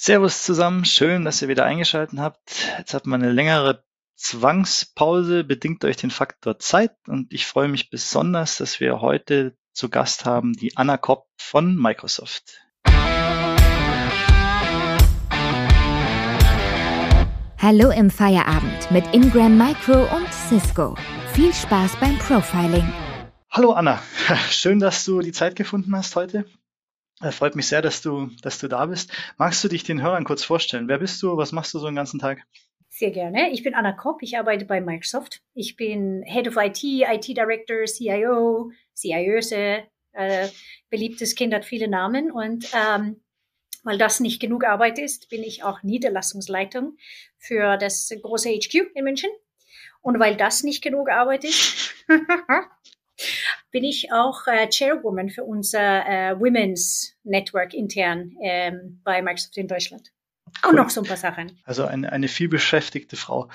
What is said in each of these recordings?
Servus zusammen, schön, dass ihr wieder eingeschaltet habt. Jetzt hat man eine längere Zwangspause, bedingt durch den Faktor Zeit und ich freue mich besonders, dass wir heute zu Gast haben die Anna Kopp von Microsoft. Hallo im Feierabend mit Ingram Micro und Cisco. Viel Spaß beim Profiling. Hallo Anna, schön, dass du die Zeit gefunden hast heute. Äh, freut mich sehr, dass du, dass du da bist. Magst du dich den Hörern kurz vorstellen? Wer bist du? Was machst du so den ganzen Tag? Sehr gerne. Ich bin Anna Kopp. Ich arbeite bei Microsoft. Ich bin Head of IT, IT Director, CIO, CIOse. Äh, beliebtes Kind hat viele Namen. Und ähm, weil das nicht genug Arbeit ist, bin ich auch Niederlassungsleitung für das große HQ in München. Und weil das nicht genug Arbeit ist, bin ich auch äh, Chairwoman für unser äh, Women's Network intern ähm, bei Microsoft in Deutschland. Cool. Und noch so ein paar Sachen. Also eine, eine vielbeschäftigte Frau.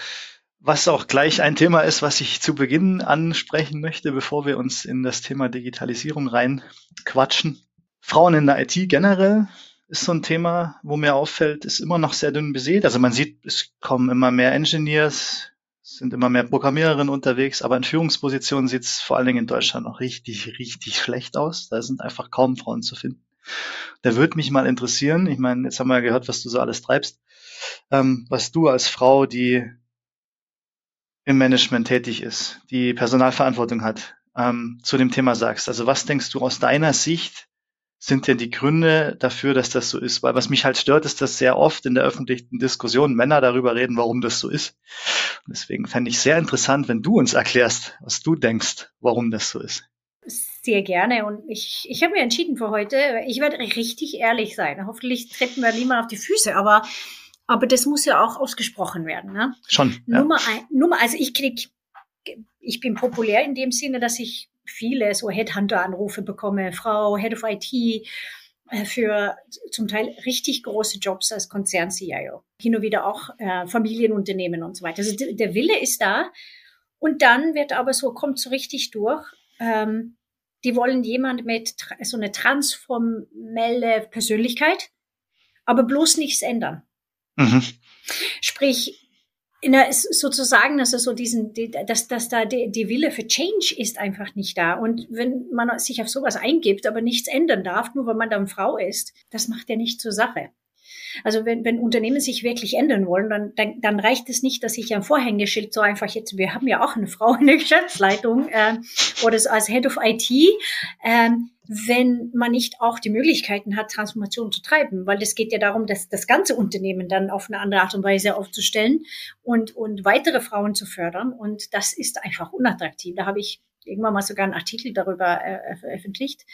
Was auch gleich ein Thema ist, was ich zu Beginn ansprechen möchte, bevor wir uns in das Thema Digitalisierung reinquatschen. Frauen in der IT generell ist so ein Thema, wo mir auffällt, ist immer noch sehr dünn besät. Also man sieht, es kommen immer mehr Engineers, sind immer mehr Programmiererinnen unterwegs, aber in Führungspositionen sieht es vor allen Dingen in Deutschland noch richtig, richtig schlecht aus. Da sind einfach kaum Frauen zu finden. Da würde mich mal interessieren, ich meine, jetzt haben wir ja gehört, was du so alles treibst, ähm, was du als Frau, die im Management tätig ist, die Personalverantwortung hat, ähm, zu dem Thema sagst. Also was denkst du aus deiner Sicht, sind denn die Gründe dafür, dass das so ist? Weil was mich halt stört, ist, dass sehr oft in der öffentlichen Diskussion Männer darüber reden, warum das so ist. Und deswegen fände ich sehr interessant, wenn du uns erklärst, was du denkst, warum das so ist. Sehr gerne. Und ich, ich habe mir entschieden für heute, ich werde richtig ehrlich sein. Hoffentlich treten wir niemand auf die Füße, aber, aber das muss ja auch ausgesprochen werden. Ne? Schon. Ja. Nummer, ein, Nummer, also ich krieg, ich bin populär in dem Sinne, dass ich viele so Headhunter-Anrufe bekomme, Frau Head of IT, äh, für zum Teil richtig große Jobs als Konzern-CIO. Hin und wieder auch äh, Familienunternehmen und so weiter. Also der Wille ist da. Und dann wird aber so, kommt so richtig durch, ähm, die wollen jemand mit so eine transformelle Persönlichkeit, aber bloß nichts ändern. Mhm. Sprich, na, sozusagen, also so diesen, dass, dass da die, die Wille für Change ist einfach nicht da. Und wenn man sich auf sowas eingibt, aber nichts ändern darf, nur weil man dann Frau ist, das macht ja nicht zur Sache. Also wenn, wenn Unternehmen sich wirklich ändern wollen, dann, dann, dann reicht es nicht, dass ich ein Vorhängeschild so einfach jetzt, wir haben ja auch eine Frau in der Geschäftsleitung äh, oder als Head of IT, äh, wenn man nicht auch die Möglichkeiten hat, Transformation zu treiben, weil es geht ja darum, dass das ganze Unternehmen dann auf eine andere Art und Weise aufzustellen und, und weitere Frauen zu fördern. Und das ist einfach unattraktiv. Da habe ich irgendwann mal sogar einen Artikel darüber äh, veröffentlicht.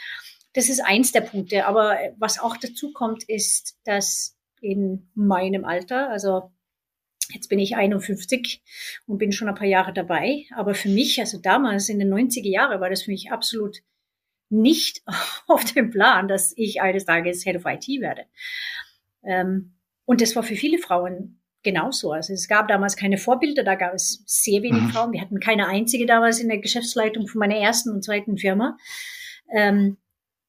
Das ist eins der Punkte. Aber was auch dazu kommt, ist, dass in meinem Alter, also Jetzt bin ich 51 und bin schon ein paar Jahre dabei. Aber für mich, also damals in den 90er Jahren, war das für mich absolut nicht auf dem Plan, dass ich eines Tages Head of IT werde. Ähm, und das war für viele Frauen genauso. Also es gab damals keine Vorbilder, da gab es sehr wenig mhm. Frauen. Wir hatten keine einzige damals in der Geschäftsleitung von meiner ersten und zweiten Firma. Ähm,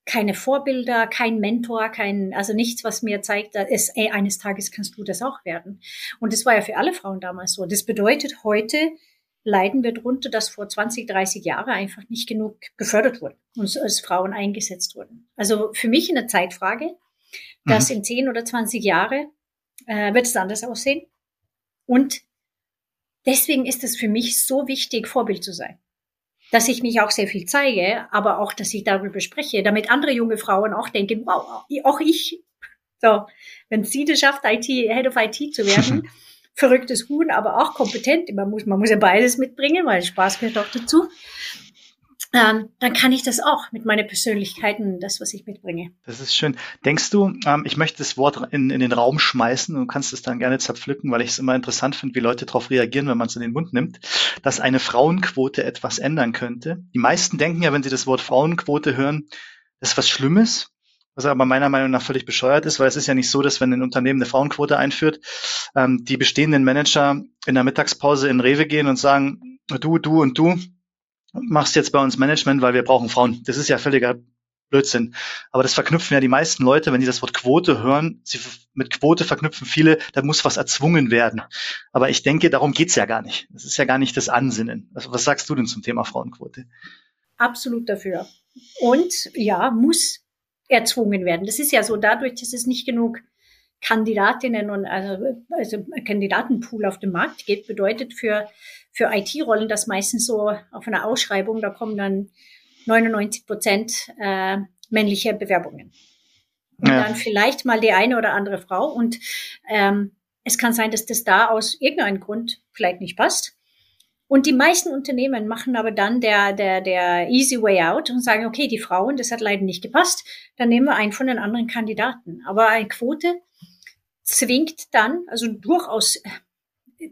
keine Vorbilder, kein Mentor, kein, also nichts, was mir zeigt, dass es, ey, eines Tages kannst du das auch werden. Und das war ja für alle Frauen damals so. Das bedeutet, heute leiden wir darunter, dass vor 20, 30 Jahren einfach nicht genug gefördert wurde und als Frauen eingesetzt wurden. Also für mich eine Zeitfrage, dass mhm. in 10 oder 20 Jahre äh, wird es anders aussehen. Und deswegen ist es für mich so wichtig, Vorbild zu sein dass ich mich auch sehr viel zeige, aber auch, dass ich darüber spreche, damit andere junge Frauen auch denken, wow, auch ich. So, wenn sie das schafft, IT, Head of IT zu werden, verrücktes Huhn, aber auch kompetent. Man muss, man muss ja beides mitbringen, weil Spaß gehört auch dazu ähm, dann kann ich das auch mit meinen Persönlichkeiten, das, was ich mitbringe. Das ist schön. Denkst du, ähm, ich möchte das Wort in, in den Raum schmeißen und kannst es dann gerne zerpflücken, weil ich es immer interessant finde, wie Leute darauf reagieren, wenn man es in den Mund nimmt, dass eine Frauenquote etwas ändern könnte. Die meisten denken ja, wenn sie das Wort Frauenquote hören, das ist was Schlimmes, was aber meiner Meinung nach völlig bescheuert ist, weil es ist ja nicht so, dass wenn ein Unternehmen eine Frauenquote einführt, ähm, die bestehenden Manager in der Mittagspause in Rewe gehen und sagen, du, du und du, machst jetzt bei uns Management, weil wir brauchen Frauen. Das ist ja völliger Blödsinn. Aber das verknüpfen ja die meisten Leute, wenn sie das Wort Quote hören, sie mit Quote verknüpfen viele, da muss was erzwungen werden. Aber ich denke, darum geht's ja gar nicht. Das ist ja gar nicht das Ansinnen. Also was sagst du denn zum Thema Frauenquote? Absolut dafür. Und ja, muss erzwungen werden. Das ist ja so, dadurch, dass es nicht genug Kandidatinnen und also, also Kandidatenpool auf dem Markt gibt, bedeutet für, für IT-Rollen das meistens so auf einer Ausschreibung, da kommen dann 99 Prozent äh, männliche Bewerbungen. Und ja. dann vielleicht mal die eine oder andere Frau. Und ähm, es kann sein, dass das da aus irgendeinem Grund vielleicht nicht passt. Und die meisten Unternehmen machen aber dann der, der, der easy way out und sagen, okay, die Frauen, das hat leider nicht gepasst, dann nehmen wir einen von den anderen Kandidaten. Aber eine Quote zwingt dann, also durchaus,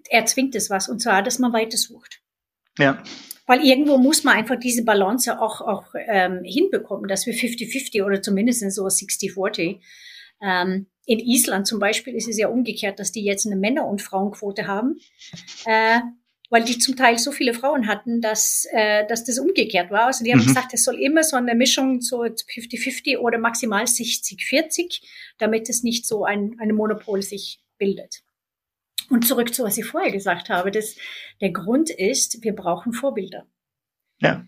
er zwingt es was, und zwar, dass man weiter sucht. Ja. Weil irgendwo muss man einfach diese Balance auch, auch ähm, hinbekommen, dass wir 50-50 oder zumindest so 60-40. Ähm, in Island zum Beispiel ist es ja umgekehrt, dass die jetzt eine Männer- und Frauenquote haben, äh, weil die zum Teil so viele Frauen hatten, dass, äh, dass das umgekehrt war. Also die haben mhm. gesagt, es soll immer so eine Mischung so 50-50 oder maximal 60-40, damit es nicht so ein, ein Monopol sich bildet. Und zurück zu, was ich vorher gesagt habe, dass der Grund ist, wir brauchen Vorbilder. Ja.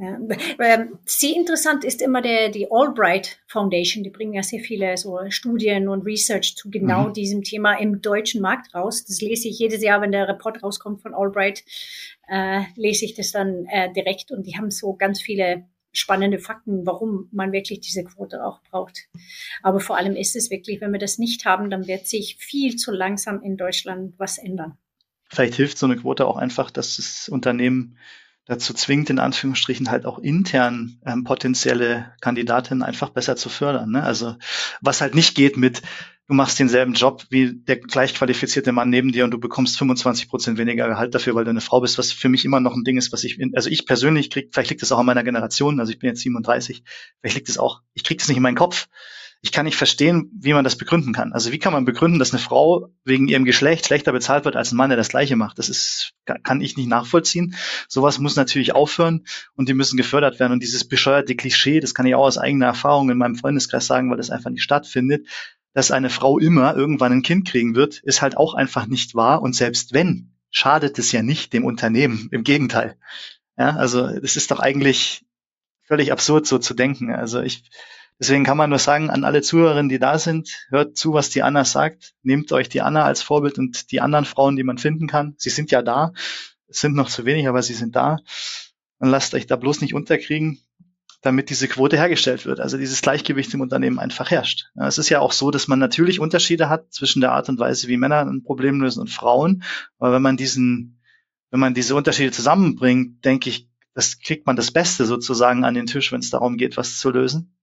Ja, ähm, sehr interessant ist immer der, die Albright Foundation. Die bringen ja sehr viele so Studien und Research zu genau mhm. diesem Thema im deutschen Markt raus. Das lese ich jedes Jahr, wenn der Report rauskommt von Albright, äh, lese ich das dann äh, direkt und die haben so ganz viele spannende Fakten, warum man wirklich diese Quote auch braucht. Aber vor allem ist es wirklich, wenn wir das nicht haben, dann wird sich viel zu langsam in Deutschland was ändern. Vielleicht hilft so eine Quote auch einfach, dass das Unternehmen dazu zwingt, in Anführungsstrichen halt auch intern ähm, potenzielle Kandidatinnen einfach besser zu fördern. Ne? Also was halt nicht geht mit, du machst denselben Job wie der gleich qualifizierte Mann neben dir und du bekommst 25 Prozent weniger Gehalt dafür, weil du eine Frau bist, was für mich immer noch ein Ding ist, was ich, also ich persönlich krieg, vielleicht liegt es auch an meiner Generation, also ich bin jetzt 37, vielleicht liegt es auch, ich krieg das nicht in meinen Kopf ich kann nicht verstehen, wie man das begründen kann. Also wie kann man begründen, dass eine Frau wegen ihrem Geschlecht schlechter bezahlt wird als ein Mann, der das Gleiche macht? Das ist, kann ich nicht nachvollziehen. Sowas muss natürlich aufhören und die müssen gefördert werden. Und dieses bescheuerte Klischee, das kann ich auch aus eigener Erfahrung in meinem Freundeskreis sagen, weil das einfach nicht stattfindet, dass eine Frau immer irgendwann ein Kind kriegen wird, ist halt auch einfach nicht wahr. Und selbst wenn, schadet es ja nicht dem Unternehmen. Im Gegenteil. Ja, also das ist doch eigentlich völlig absurd, so zu denken. Also ich, Deswegen kann man nur sagen an alle Zuhörerinnen, die da sind, hört zu, was die Anna sagt. Nehmt euch die Anna als Vorbild und die anderen Frauen, die man finden kann. Sie sind ja da. Es sind noch zu wenig, aber sie sind da. Und lasst euch da bloß nicht unterkriegen, damit diese Quote hergestellt wird. Also dieses Gleichgewicht im Unternehmen einfach herrscht. Es ist ja auch so, dass man natürlich Unterschiede hat zwischen der Art und Weise, wie Männer ein Problem lösen und Frauen. Aber wenn man diesen, wenn man diese Unterschiede zusammenbringt, denke ich, das kriegt man das Beste sozusagen an den Tisch, wenn es darum geht, was zu lösen.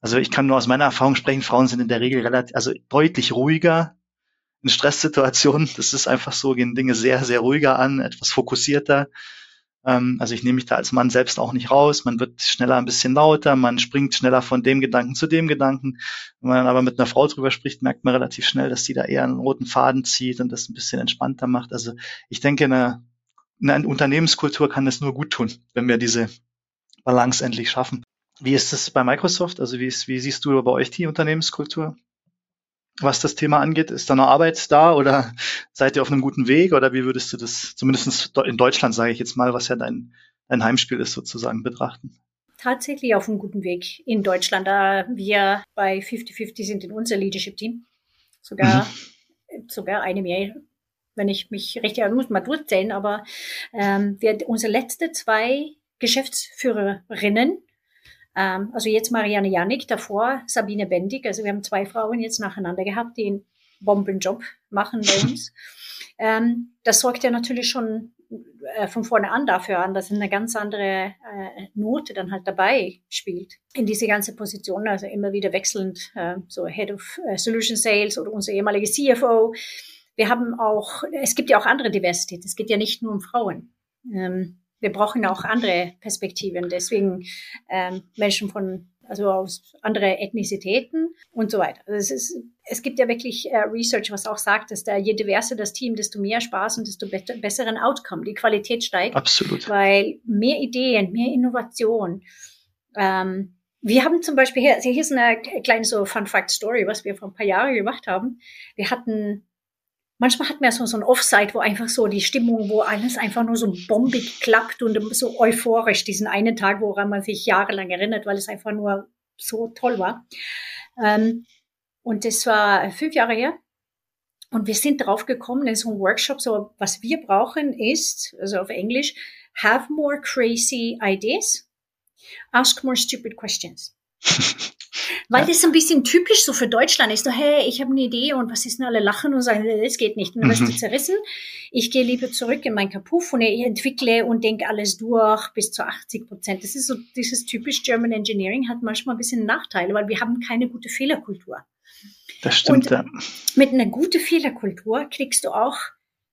Also ich kann nur aus meiner Erfahrung sprechen, Frauen sind in der Regel relativ, also deutlich ruhiger in Stresssituationen. Das ist einfach so, gehen Dinge sehr, sehr ruhiger an, etwas fokussierter. Ähm, also ich nehme mich da als Mann selbst auch nicht raus. Man wird schneller ein bisschen lauter, man springt schneller von dem Gedanken zu dem Gedanken. Wenn man aber mit einer Frau drüber spricht, merkt man relativ schnell, dass die da eher einen roten Faden zieht und das ein bisschen entspannter macht. Also ich denke, eine, eine Unternehmenskultur kann es nur gut tun, wenn wir diese Balance endlich schaffen. Wie ist das bei Microsoft? Also wie, ist, wie siehst du bei euch die Unternehmenskultur? Was das Thema angeht, ist da noch Arbeit da oder seid ihr auf einem guten Weg oder wie würdest du das, zumindest in Deutschland sage ich jetzt mal, was ja dein, dein Heimspiel ist sozusagen, betrachten? Tatsächlich auf einem guten Weg in Deutschland, da wir bei 50-50 sind in unser Leadership-Team. Sogar, mhm. sogar eine mehr, wenn ich mich recht erinnere, muss mal durchzählen, aber ähm, wir, unsere letzte zwei Geschäftsführerinnen ähm, also jetzt Marianne Janik, davor Sabine Bendig. Also wir haben zwei Frauen jetzt nacheinander gehabt, die einen Bombenjob machen bei uns. ähm, das sorgt ja natürlich schon äh, von vorne an dafür an, dass eine ganz andere äh, Note dann halt dabei spielt in diese ganze Position, also immer wieder wechselnd, äh, so Head of äh, Solution Sales oder unser ehemaliger CFO. Wir haben auch, es gibt ja auch andere Diversität. Es geht ja nicht nur um Frauen. Ähm, wir brauchen auch andere Perspektiven. Deswegen ähm, Menschen von also aus andere Ethnizitäten und so weiter. Also es, ist, es gibt ja wirklich äh, Research, was auch sagt, dass da je diverser das Team, desto mehr Spaß und desto be besseren Outcome. Die Qualität steigt. Absolut. Weil mehr Ideen, mehr Innovation, ähm, wir haben zum Beispiel hier, hier ist eine kleine so Fun Fact Story, was wir vor ein paar Jahren gemacht haben. Wir hatten, manchmal hatten wir so, so ein Offsite, wo einfach so die Stimmung, wo alles einfach nur so bombig klappt und so euphorisch, diesen einen Tag, woran man sich jahrelang erinnert, weil es einfach nur so toll war. Ähm, und das war fünf Jahre her. Und wir sind drauf gekommen in so einem Workshop, so was wir brauchen ist, also auf Englisch, have more crazy ideas, ask more stupid questions. Weil das ein bisschen typisch so für Deutschland ist. So, hey, ich habe eine Idee und was ist denn alle lachen und sagen, das geht nicht. Und dann wirst du mhm. zerrissen. Ich gehe lieber zurück in mein Kapuff und ich entwickle und denke alles durch bis zu 80 Prozent. Das ist so, dieses typisch German Engineering hat manchmal ein bisschen Nachteile, weil wir haben keine gute Fehlerkultur. Das stimmt, und ja. Mit einer guten Fehlerkultur kriegst du auch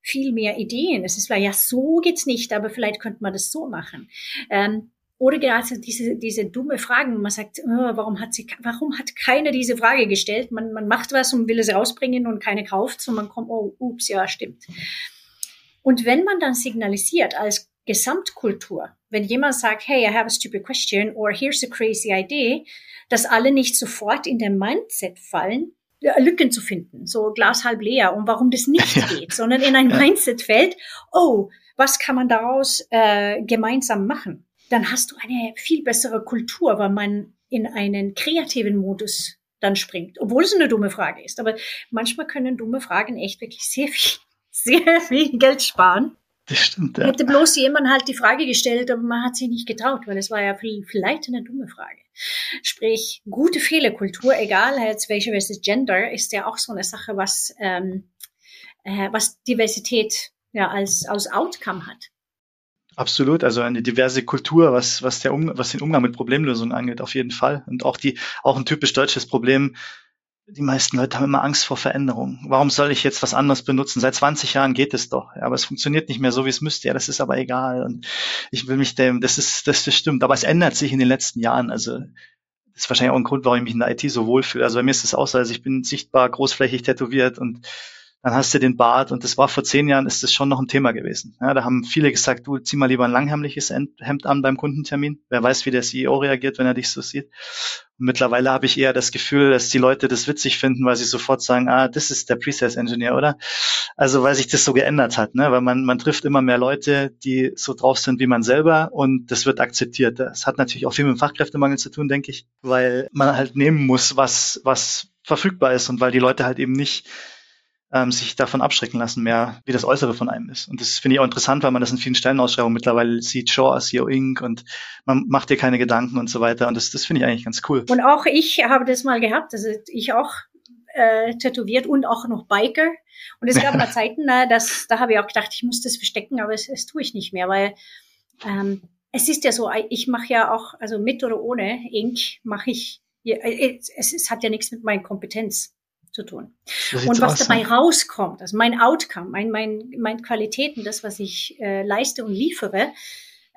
viel mehr Ideen. Es ist ja, so geht's nicht, aber vielleicht könnte man das so machen. Ähm, oder gerade diese, diese dumme Fragen, man sagt, oh, warum hat sie, warum hat keiner diese Frage gestellt? Man, man macht was und will es rausbringen und keine kauft, und man kommt, oh, ups, ja, stimmt. Und wenn man dann signalisiert als Gesamtkultur, wenn jemand sagt, hey, I have a stupid question or here's a crazy idea, dass alle nicht sofort in den Mindset fallen, Lücken zu finden, so Glas halb leer und warum das nicht ja. geht, sondern in ein Mindset fällt, oh, was kann man daraus äh, gemeinsam machen? Dann hast du eine viel bessere Kultur, weil man in einen kreativen Modus dann springt, obwohl es eine dumme Frage ist. Aber manchmal können dumme Fragen echt wirklich sehr viel, sehr viel Geld sparen. Das stimmt, ja. Hätte bloß jemand halt die Frage gestellt, aber man hat sich nicht getraut, weil es war ja vielleicht eine dumme Frage. Sprich, gute Fehlerkultur, egal jetzt welche versus Gender, ist ja auch so eine Sache, was, ähm, äh, was Diversität ja als, als Outcome hat. Absolut, also eine diverse Kultur, was, was, der um, was den Umgang mit Problemlösungen angeht, auf jeden Fall. Und auch die, auch ein typisch deutsches Problem, die meisten Leute haben immer Angst vor Veränderung. Warum soll ich jetzt was anderes benutzen? Seit 20 Jahren geht es doch, ja, aber es funktioniert nicht mehr so, wie es müsste. Ja, das ist aber egal. Und ich will mich dem, das ist, das, das stimmt. Aber es ändert sich in den letzten Jahren. Also das ist wahrscheinlich auch ein Grund, warum ich mich in der IT so wohlfühle. Also bei mir ist es auch so, also ich bin sichtbar großflächig tätowiert und dann hast du den Bart und das war vor zehn Jahren ist das schon noch ein Thema gewesen. Ja, da haben viele gesagt, du zieh mal lieber ein langhemliches Hemd an beim Kundentermin. Wer weiß, wie der CEO reagiert, wenn er dich so sieht. Und mittlerweile habe ich eher das Gefühl, dass die Leute das witzig finden, weil sie sofort sagen, ah, das ist der Pre-Sales Engineer, oder? Also weil sich das so geändert hat, ne? weil man, man trifft immer mehr Leute, die so drauf sind wie man selber und das wird akzeptiert. Das hat natürlich auch viel mit dem Fachkräftemangel zu tun, denke ich, weil man halt nehmen muss, was, was verfügbar ist und weil die Leute halt eben nicht ähm, sich davon abschrecken lassen, mehr wie das Äußere von einem ist. Und das finde ich auch interessant, weil man das in vielen Stellenausschreibungen mittlerweile sieht, Shaw, SEO Inc. und man macht dir keine Gedanken und so weiter. Und das, das finde ich eigentlich ganz cool. Und auch ich habe das mal gehabt, also ich auch äh, tätowiert und auch noch Biker. Und es gab mal Zeiten, na, dass, da habe ich auch gedacht, ich muss das verstecken, aber es, es tue ich nicht mehr, weil ähm, es ist ja so, ich mache ja auch, also mit oder ohne Ink mache ich, es, es hat ja nichts mit meiner Kompetenz zu tun. Und was dabei sein. rauskommt, also mein Outcome, mein, mein, mein Qualitäten, das, was ich äh, leiste und liefere,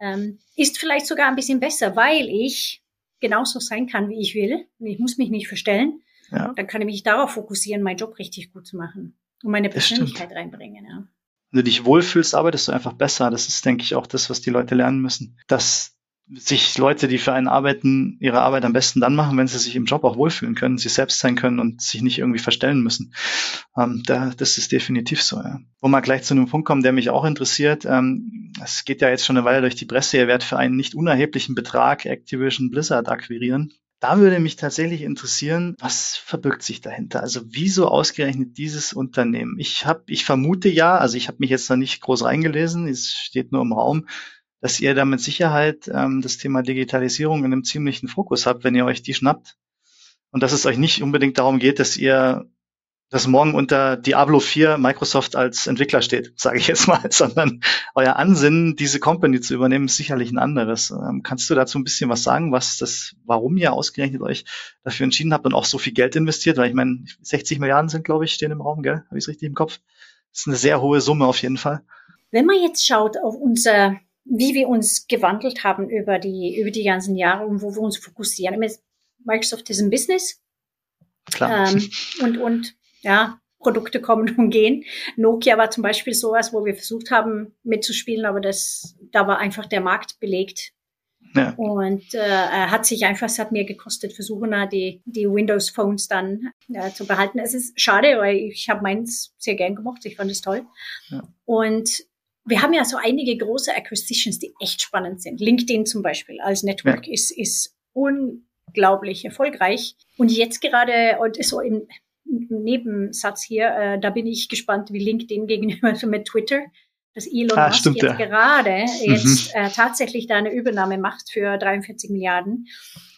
ähm, ist vielleicht sogar ein bisschen besser, weil ich genauso sein kann, wie ich will. Und ich muss mich nicht verstellen. Ja. Dann kann ich mich darauf fokussieren, meinen Job richtig gut zu machen und meine Persönlichkeit reinbringen. Ja. Wenn du dich wohlfühlst, arbeitest du einfach besser. Das ist, denke ich, auch das, was die Leute lernen müssen. Dass sich Leute, die für einen arbeiten, ihre Arbeit am besten dann machen, wenn sie sich im Job auch wohlfühlen können, sie selbst sein können und sich nicht irgendwie verstellen müssen. Ähm, da, das ist definitiv so. Ja. Wo wir gleich zu einem Punkt kommen, der mich auch interessiert. Ähm, es geht ja jetzt schon eine Weile durch die Presse, ihr werdet für einen nicht unerheblichen Betrag Activision Blizzard akquirieren. Da würde mich tatsächlich interessieren, was verbirgt sich dahinter? Also wieso ausgerechnet dieses Unternehmen? Ich habe, ich vermute ja, also ich habe mich jetzt da nicht groß reingelesen, es steht nur im Raum, dass ihr da mit Sicherheit ähm, das Thema Digitalisierung in einem ziemlichen Fokus habt, wenn ihr euch die schnappt. Und dass es euch nicht unbedingt darum geht, dass ihr dass morgen unter Diablo 4 Microsoft als Entwickler steht, sage ich jetzt mal, sondern euer Ansinnen, diese Company zu übernehmen, ist sicherlich ein anderes. Ähm, kannst du dazu ein bisschen was sagen, was das, warum ihr ausgerechnet euch dafür entschieden habt und auch so viel Geld investiert? Weil ich meine, 60 Milliarden sind, glaube ich, stehen im Raum, gell? Habe ich es richtig im Kopf? Das ist eine sehr hohe Summe auf jeden Fall. Wenn man jetzt schaut auf unser wie wir uns gewandelt haben über die, über die ganzen Jahre und wo wir uns fokussieren. Microsoft ist ein Business. Klar. Ähm, und, und, ja, Produkte kommen und gehen. Nokia war zum Beispiel sowas, wo wir versucht haben mitzuspielen, aber das, da war einfach der Markt belegt. Ja. Und äh, hat sich einfach, es hat mir gekostet, versuchen die, die Windows Phones dann äh, zu behalten. Es ist schade, weil ich habe meins sehr gern gemacht. Ich fand es toll. Ja. Und wir haben ja so einige große Acquisitions, die echt spannend sind. LinkedIn zum Beispiel als Network ja. ist, ist unglaublich erfolgreich. Und jetzt gerade, und so im Nebensatz hier, äh, da bin ich gespannt, wie LinkedIn gegenüber mit Twitter dass Elon ah, Musk stimmt, jetzt ja. gerade mhm. jetzt äh, tatsächlich da eine Übernahme macht für 43 Milliarden,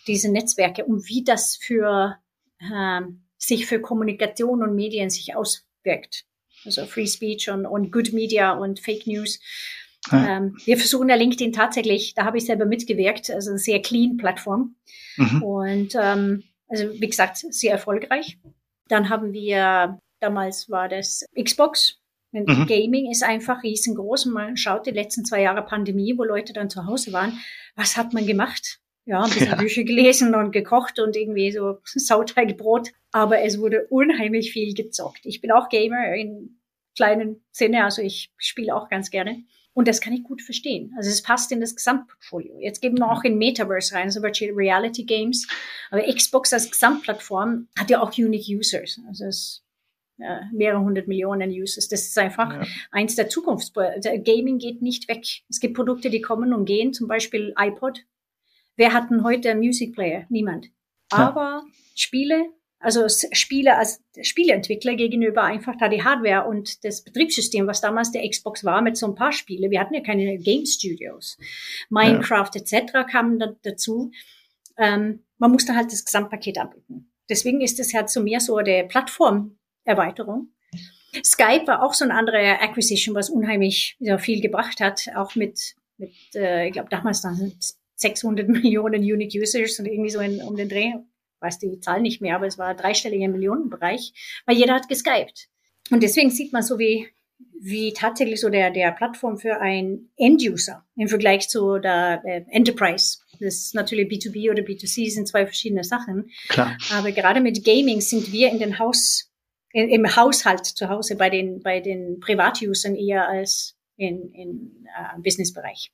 diese Netzwerke und wie das für äh, sich für Kommunikation und Medien sich auswirkt. Also Free Speech und, und Good Media und Fake News. Ja. Ähm, wir versuchen ja LinkedIn tatsächlich, da habe ich selber mitgewirkt, also eine sehr clean Plattform. Mhm. Und ähm, also wie gesagt, sehr erfolgreich. Dann haben wir, damals war das Xbox, Mhm. Gaming ist einfach riesengroß man schaut die letzten zwei Jahre Pandemie, wo Leute dann zu Hause waren. Was hat man gemacht? Ja, ein bisschen ja. Bücher gelesen und gekocht und irgendwie so Sauteigbrot. Aber es wurde unheimlich viel gezockt. Ich bin auch Gamer in kleinen Sinne, also ich spiele auch ganz gerne. Und das kann ich gut verstehen. Also es passt in das Gesamtportfolio. Jetzt geben wir auch in Metaverse rein, so Virtual Reality Games. Aber Xbox als Gesamtplattform hat ja auch Unique Users. Also es äh, mehrere hundert Millionen Users. Das ist einfach ja. eins der Zukunftsprojekte. Gaming geht nicht weg. Es gibt Produkte, die kommen und gehen, zum Beispiel iPod. Wer hat denn heute einen Music Player? Niemand. Aber ja. Spiele, also Spiele als Spieleentwickler gegenüber einfach da die Hardware und das Betriebssystem, was damals der Xbox war, mit so ein paar Spiele. Wir hatten ja keine Game Studios. Minecraft ja. etc. kamen da, dazu. Ähm, man musste halt das Gesamtpaket anbieten. Deswegen ist es halt so mehr so der Plattform Erweiterung. Skype war auch so eine andere Acquisition, was unheimlich ja, viel gebracht hat, auch mit, mit äh, ich glaube damals dann 600 Millionen Unique Users und irgendwie so in, um den Dreh, weiß die Zahl nicht mehr, aber es war dreistelliger Millionenbereich, weil jeder hat geskypt. Und deswegen sieht man so wie, wie tatsächlich so der, der Plattform für ein End-User im Vergleich zu der äh, Enterprise. Das ist natürlich B2B oder B2C sind zwei verschiedene Sachen. Klar. Aber gerade mit Gaming sind wir in den Haus, im Haushalt zu Hause bei den, bei den Privatusern eher als in, in äh, Businessbereich.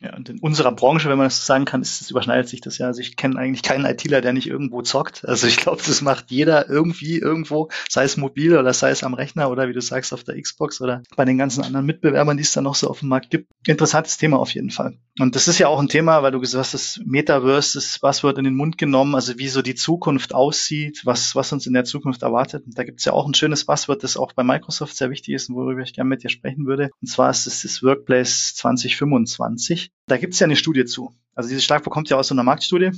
Ja, und in unserer Branche, wenn man das so sagen kann, ist, es überschneidet sich das ja. Also ich kenne eigentlich keinen ITler, der nicht irgendwo zockt. Also ich glaube, das macht jeder irgendwie irgendwo, sei es mobil oder sei es am Rechner oder wie du sagst, auf der Xbox oder bei den ganzen anderen Mitbewerbern, die es da noch so auf dem Markt gibt. Interessantes Thema auf jeden Fall. Und das ist ja auch ein Thema, weil du gesagt hast, das Metaverse, das Buzzword in den Mund genommen, also wie so die Zukunft aussieht, was, was uns in der Zukunft erwartet. Und da gibt es ja auch ein schönes Buzzword, das auch bei Microsoft sehr wichtig ist und worüber ich gerne mit dir sprechen würde. Und zwar ist es das Workplace 2025. Da gibt es ja eine Studie zu. Also dieses Schlagwort kommt ja aus so einer Marktstudie,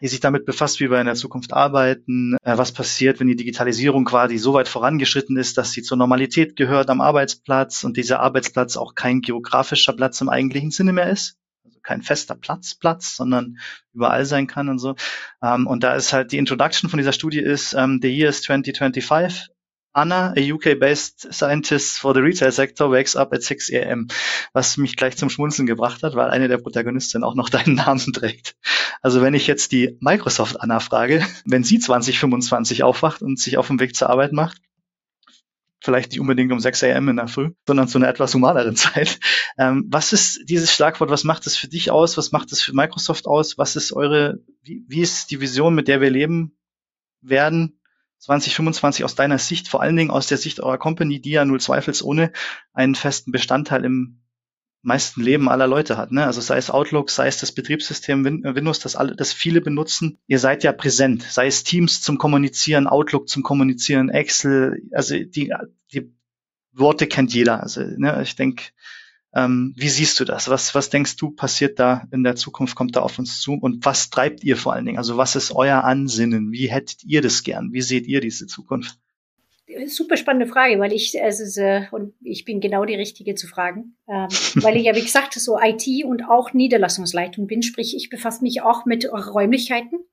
die sich damit befasst, wie wir in der Zukunft arbeiten, äh, was passiert, wenn die Digitalisierung quasi so weit vorangeschritten ist, dass sie zur Normalität gehört am Arbeitsplatz und dieser Arbeitsplatz auch kein geografischer Platz im eigentlichen Sinne mehr ist. Also kein fester Platz, Platz, sondern überall sein kann und so. Ähm, und da ist halt die Introduction von dieser Studie ist, ähm, the year is 2025 Anna, a UK-based scientist for the retail sector, wakes up at 6 a.m., was mich gleich zum Schmunzeln gebracht hat, weil eine der Protagonistinnen auch noch deinen Namen trägt. Also wenn ich jetzt die Microsoft Anna frage, wenn sie 2025 aufwacht und sich auf den Weg zur Arbeit macht, vielleicht nicht unbedingt um 6 a.m. in der Früh, sondern zu einer etwas humaneren Zeit. Ähm, was ist dieses Schlagwort? Was macht es für dich aus? Was macht es für Microsoft aus? Was ist eure, wie, wie ist die Vision, mit der wir leben werden? 2025 aus deiner Sicht, vor allen Dingen aus der Sicht eurer Company, die ja null zweifelsohne einen festen Bestandteil im meisten Leben aller Leute hat. Ne? Also sei es Outlook, sei es das Betriebssystem äh, Windows, das alle, das viele benutzen. Ihr seid ja präsent, sei es Teams zum Kommunizieren, Outlook zum Kommunizieren, Excel. Also die, die Worte kennt jeder. Also ne, ich denke, ähm, wie siehst du das? Was, was denkst du passiert da in der Zukunft, kommt da auf uns zu? Und was treibt ihr vor allen Dingen? Also was ist euer Ansinnen? Wie hättet ihr das gern? Wie seht ihr diese Zukunft? Super spannende Frage, weil ich, also, und ich bin genau die Richtige zu fragen, ähm, weil ich ja, wie gesagt, so IT und auch Niederlassungsleitung bin, sprich, ich befasse mich auch mit Räumlichkeiten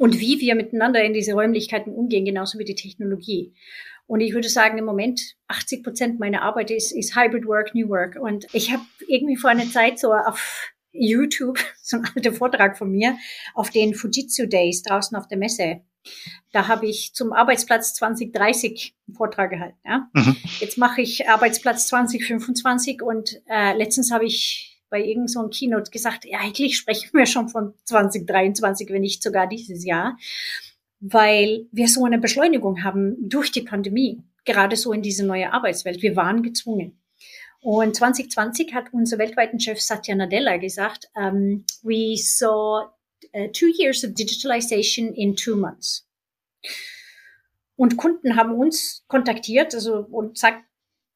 und wie wir miteinander in diese Räumlichkeiten umgehen, genauso wie die Technologie. Und ich würde sagen, im Moment 80 Prozent meiner Arbeit ist, ist Hybrid Work, New Work. Und ich habe irgendwie vor einer Zeit so auf YouTube so ein alter Vortrag von mir auf den Fujitsu Days draußen auf der Messe. Da habe ich zum Arbeitsplatz 2030 einen Vortrag gehalten. Ja? Mhm. Jetzt mache ich Arbeitsplatz 2025 und äh, letztens habe ich bei irgendeinem so Keynote gesagt, ja, eigentlich sprechen wir schon von 2023, wenn nicht sogar dieses Jahr, weil wir so eine Beschleunigung haben durch die Pandemie, gerade so in diese neue Arbeitswelt. Wir waren gezwungen. Und 2020 hat unser weltweiten Chef Satya Nadella gesagt, um, ähm, we saw uh, two years of digitalization in two months. Und Kunden haben uns kontaktiert, also und sagt,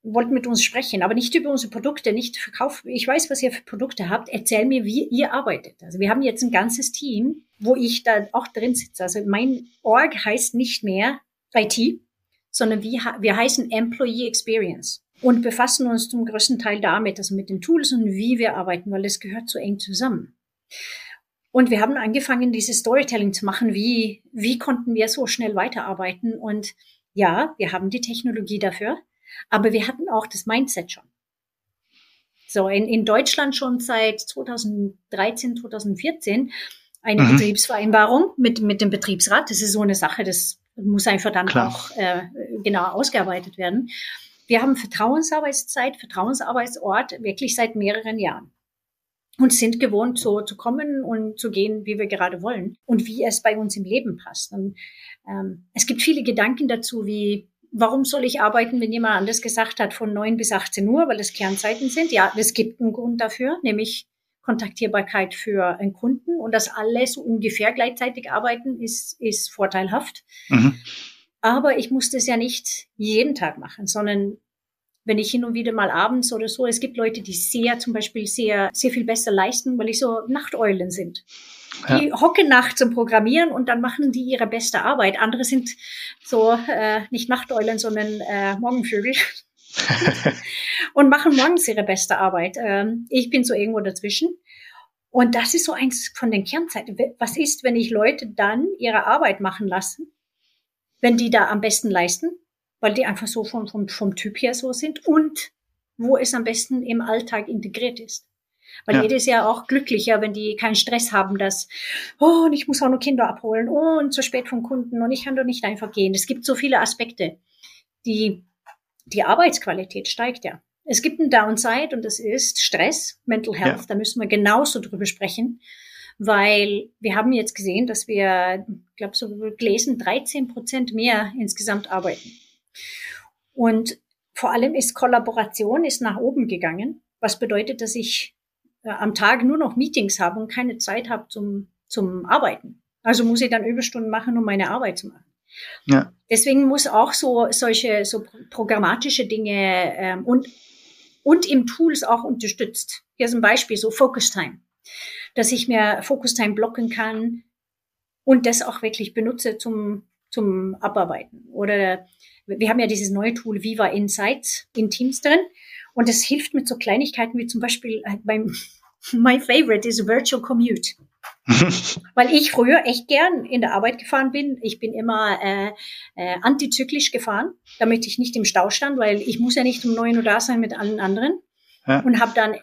wollten mit uns sprechen, aber nicht über unsere Produkte, nicht Verkauf. Ich weiß, was ihr für Produkte habt. Erzähl mir, wie ihr arbeitet. Also wir haben jetzt ein ganzes Team, wo ich da auch drin sitze. Also mein Org heißt nicht mehr IT, sondern wir, wir heißen Employee Experience und befassen uns zum größten Teil damit, also mit den Tools und wie wir arbeiten, weil das gehört so eng zusammen. Und wir haben angefangen, dieses Storytelling zu machen. Wie, wie konnten wir so schnell weiterarbeiten? Und ja, wir haben die Technologie dafür, aber wir hatten auch das Mindset schon. So, in, in Deutschland schon seit 2013, 2014 eine mhm. Betriebsvereinbarung mit, mit dem Betriebsrat. Das ist so eine Sache, das muss einfach dann Klar. auch äh, genau ausgearbeitet werden. Wir haben Vertrauensarbeitszeit, Vertrauensarbeitsort wirklich seit mehreren Jahren und sind gewohnt, so zu kommen und zu gehen, wie wir gerade wollen und wie es bei uns im Leben passt. Und ähm, es gibt viele Gedanken dazu, wie warum soll ich arbeiten, wenn jemand anders gesagt hat, von 9 bis 18 Uhr, weil es Kernzeiten sind? Ja, es gibt einen Grund dafür, nämlich Kontaktierbarkeit für einen Kunden und dass alle so ungefähr gleichzeitig arbeiten, ist, ist vorteilhaft. Mhm. Aber ich muss das ja nicht jeden Tag machen, sondern wenn ich hin und wieder mal abends oder so, es gibt Leute, die sehr zum Beispiel sehr, sehr viel besser leisten, weil ich so Nachteulen sind. Die ja. hocken nachts zum Programmieren und dann machen die ihre beste Arbeit. Andere sind so äh, nicht Nachteulen, sondern äh, Morgenvögel. und machen morgens ihre beste Arbeit. Ähm, ich bin so irgendwo dazwischen. Und das ist so eins von den Kernzeiten. Was ist, wenn ich Leute dann ihre Arbeit machen lassen wenn die da am besten leisten, weil die einfach so vom, vom, vom Typ her so sind und wo es am besten im Alltag integriert ist. Weil ja. jeder ist ja auch glücklicher, wenn die keinen Stress haben, dass, oh, und ich muss auch noch Kinder abholen, oh, und zu spät vom Kunden und ich kann doch nicht einfach gehen. Es gibt so viele Aspekte. Die, die Arbeitsqualität steigt ja. Es gibt einen Downside und das ist Stress, Mental Health. Ja. Da müssen wir genauso drüber sprechen weil wir haben jetzt gesehen, dass wir, ich glaube, so gelesen, 13 Prozent mehr insgesamt arbeiten. Und vor allem ist Kollaboration ist nach oben gegangen, was bedeutet, dass ich äh, am Tag nur noch Meetings habe und keine Zeit habe zum, zum Arbeiten. Also muss ich dann Überstunden machen, um meine Arbeit zu machen. Ja. Deswegen muss auch so solche so programmatische Dinge ähm, und und im Tools auch unterstützt. Hier ist ein Beispiel, so Focus Time dass ich mir Focus Time blocken kann und das auch wirklich benutze zum, zum Abarbeiten. Oder wir haben ja dieses neue Tool Viva Insights in Teams drin und das hilft mit so Kleinigkeiten wie zum Beispiel äh, beim My favorite is Virtual Commute. Weil ich früher echt gern in der Arbeit gefahren bin. Ich bin immer äh, äh, antizyklisch gefahren, damit ich nicht im Stau stand, weil ich muss ja nicht um neun Uhr da sein mit allen anderen. Ja. Und habe dann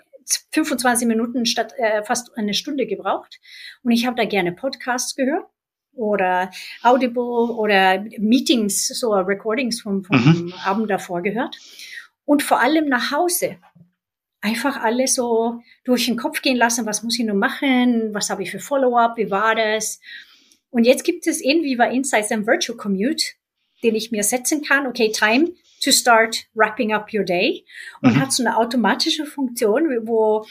25 Minuten statt äh, fast eine Stunde gebraucht. Und ich habe da gerne Podcasts gehört oder Audible oder Meetings, so Recordings vom, vom mhm. Abend davor gehört. Und vor allem nach Hause. Einfach alles so durch den Kopf gehen lassen, was muss ich nur machen, was habe ich für Follow-up, wie war das. Und jetzt gibt es irgendwie bei Insights ein Virtual Commute, den ich mir setzen kann. Okay, Time, to start wrapping up your day und mhm. hat so eine automatische Funktion, wo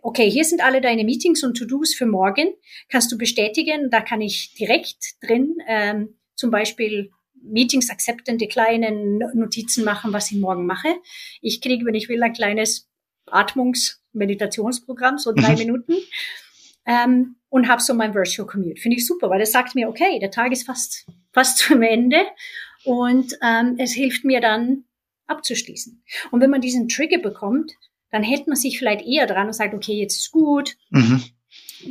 okay, hier sind alle deine Meetings und To-Dos für morgen, kannst du bestätigen, da kann ich direkt drin ähm, zum Beispiel Meetings accepten, die kleinen Notizen machen, was ich morgen mache. Ich kriege, wenn ich will, ein kleines Atmungs-Meditationsprogramm, so drei mhm. Minuten. Ähm, und habe so mein Virtual Commute. Finde ich super, weil das sagt mir, okay, der Tag ist fast, fast zum Ende und ähm, es hilft mir dann abzuschließen. Und wenn man diesen Trigger bekommt, dann hält man sich vielleicht eher dran und sagt, okay, jetzt ist gut, mhm.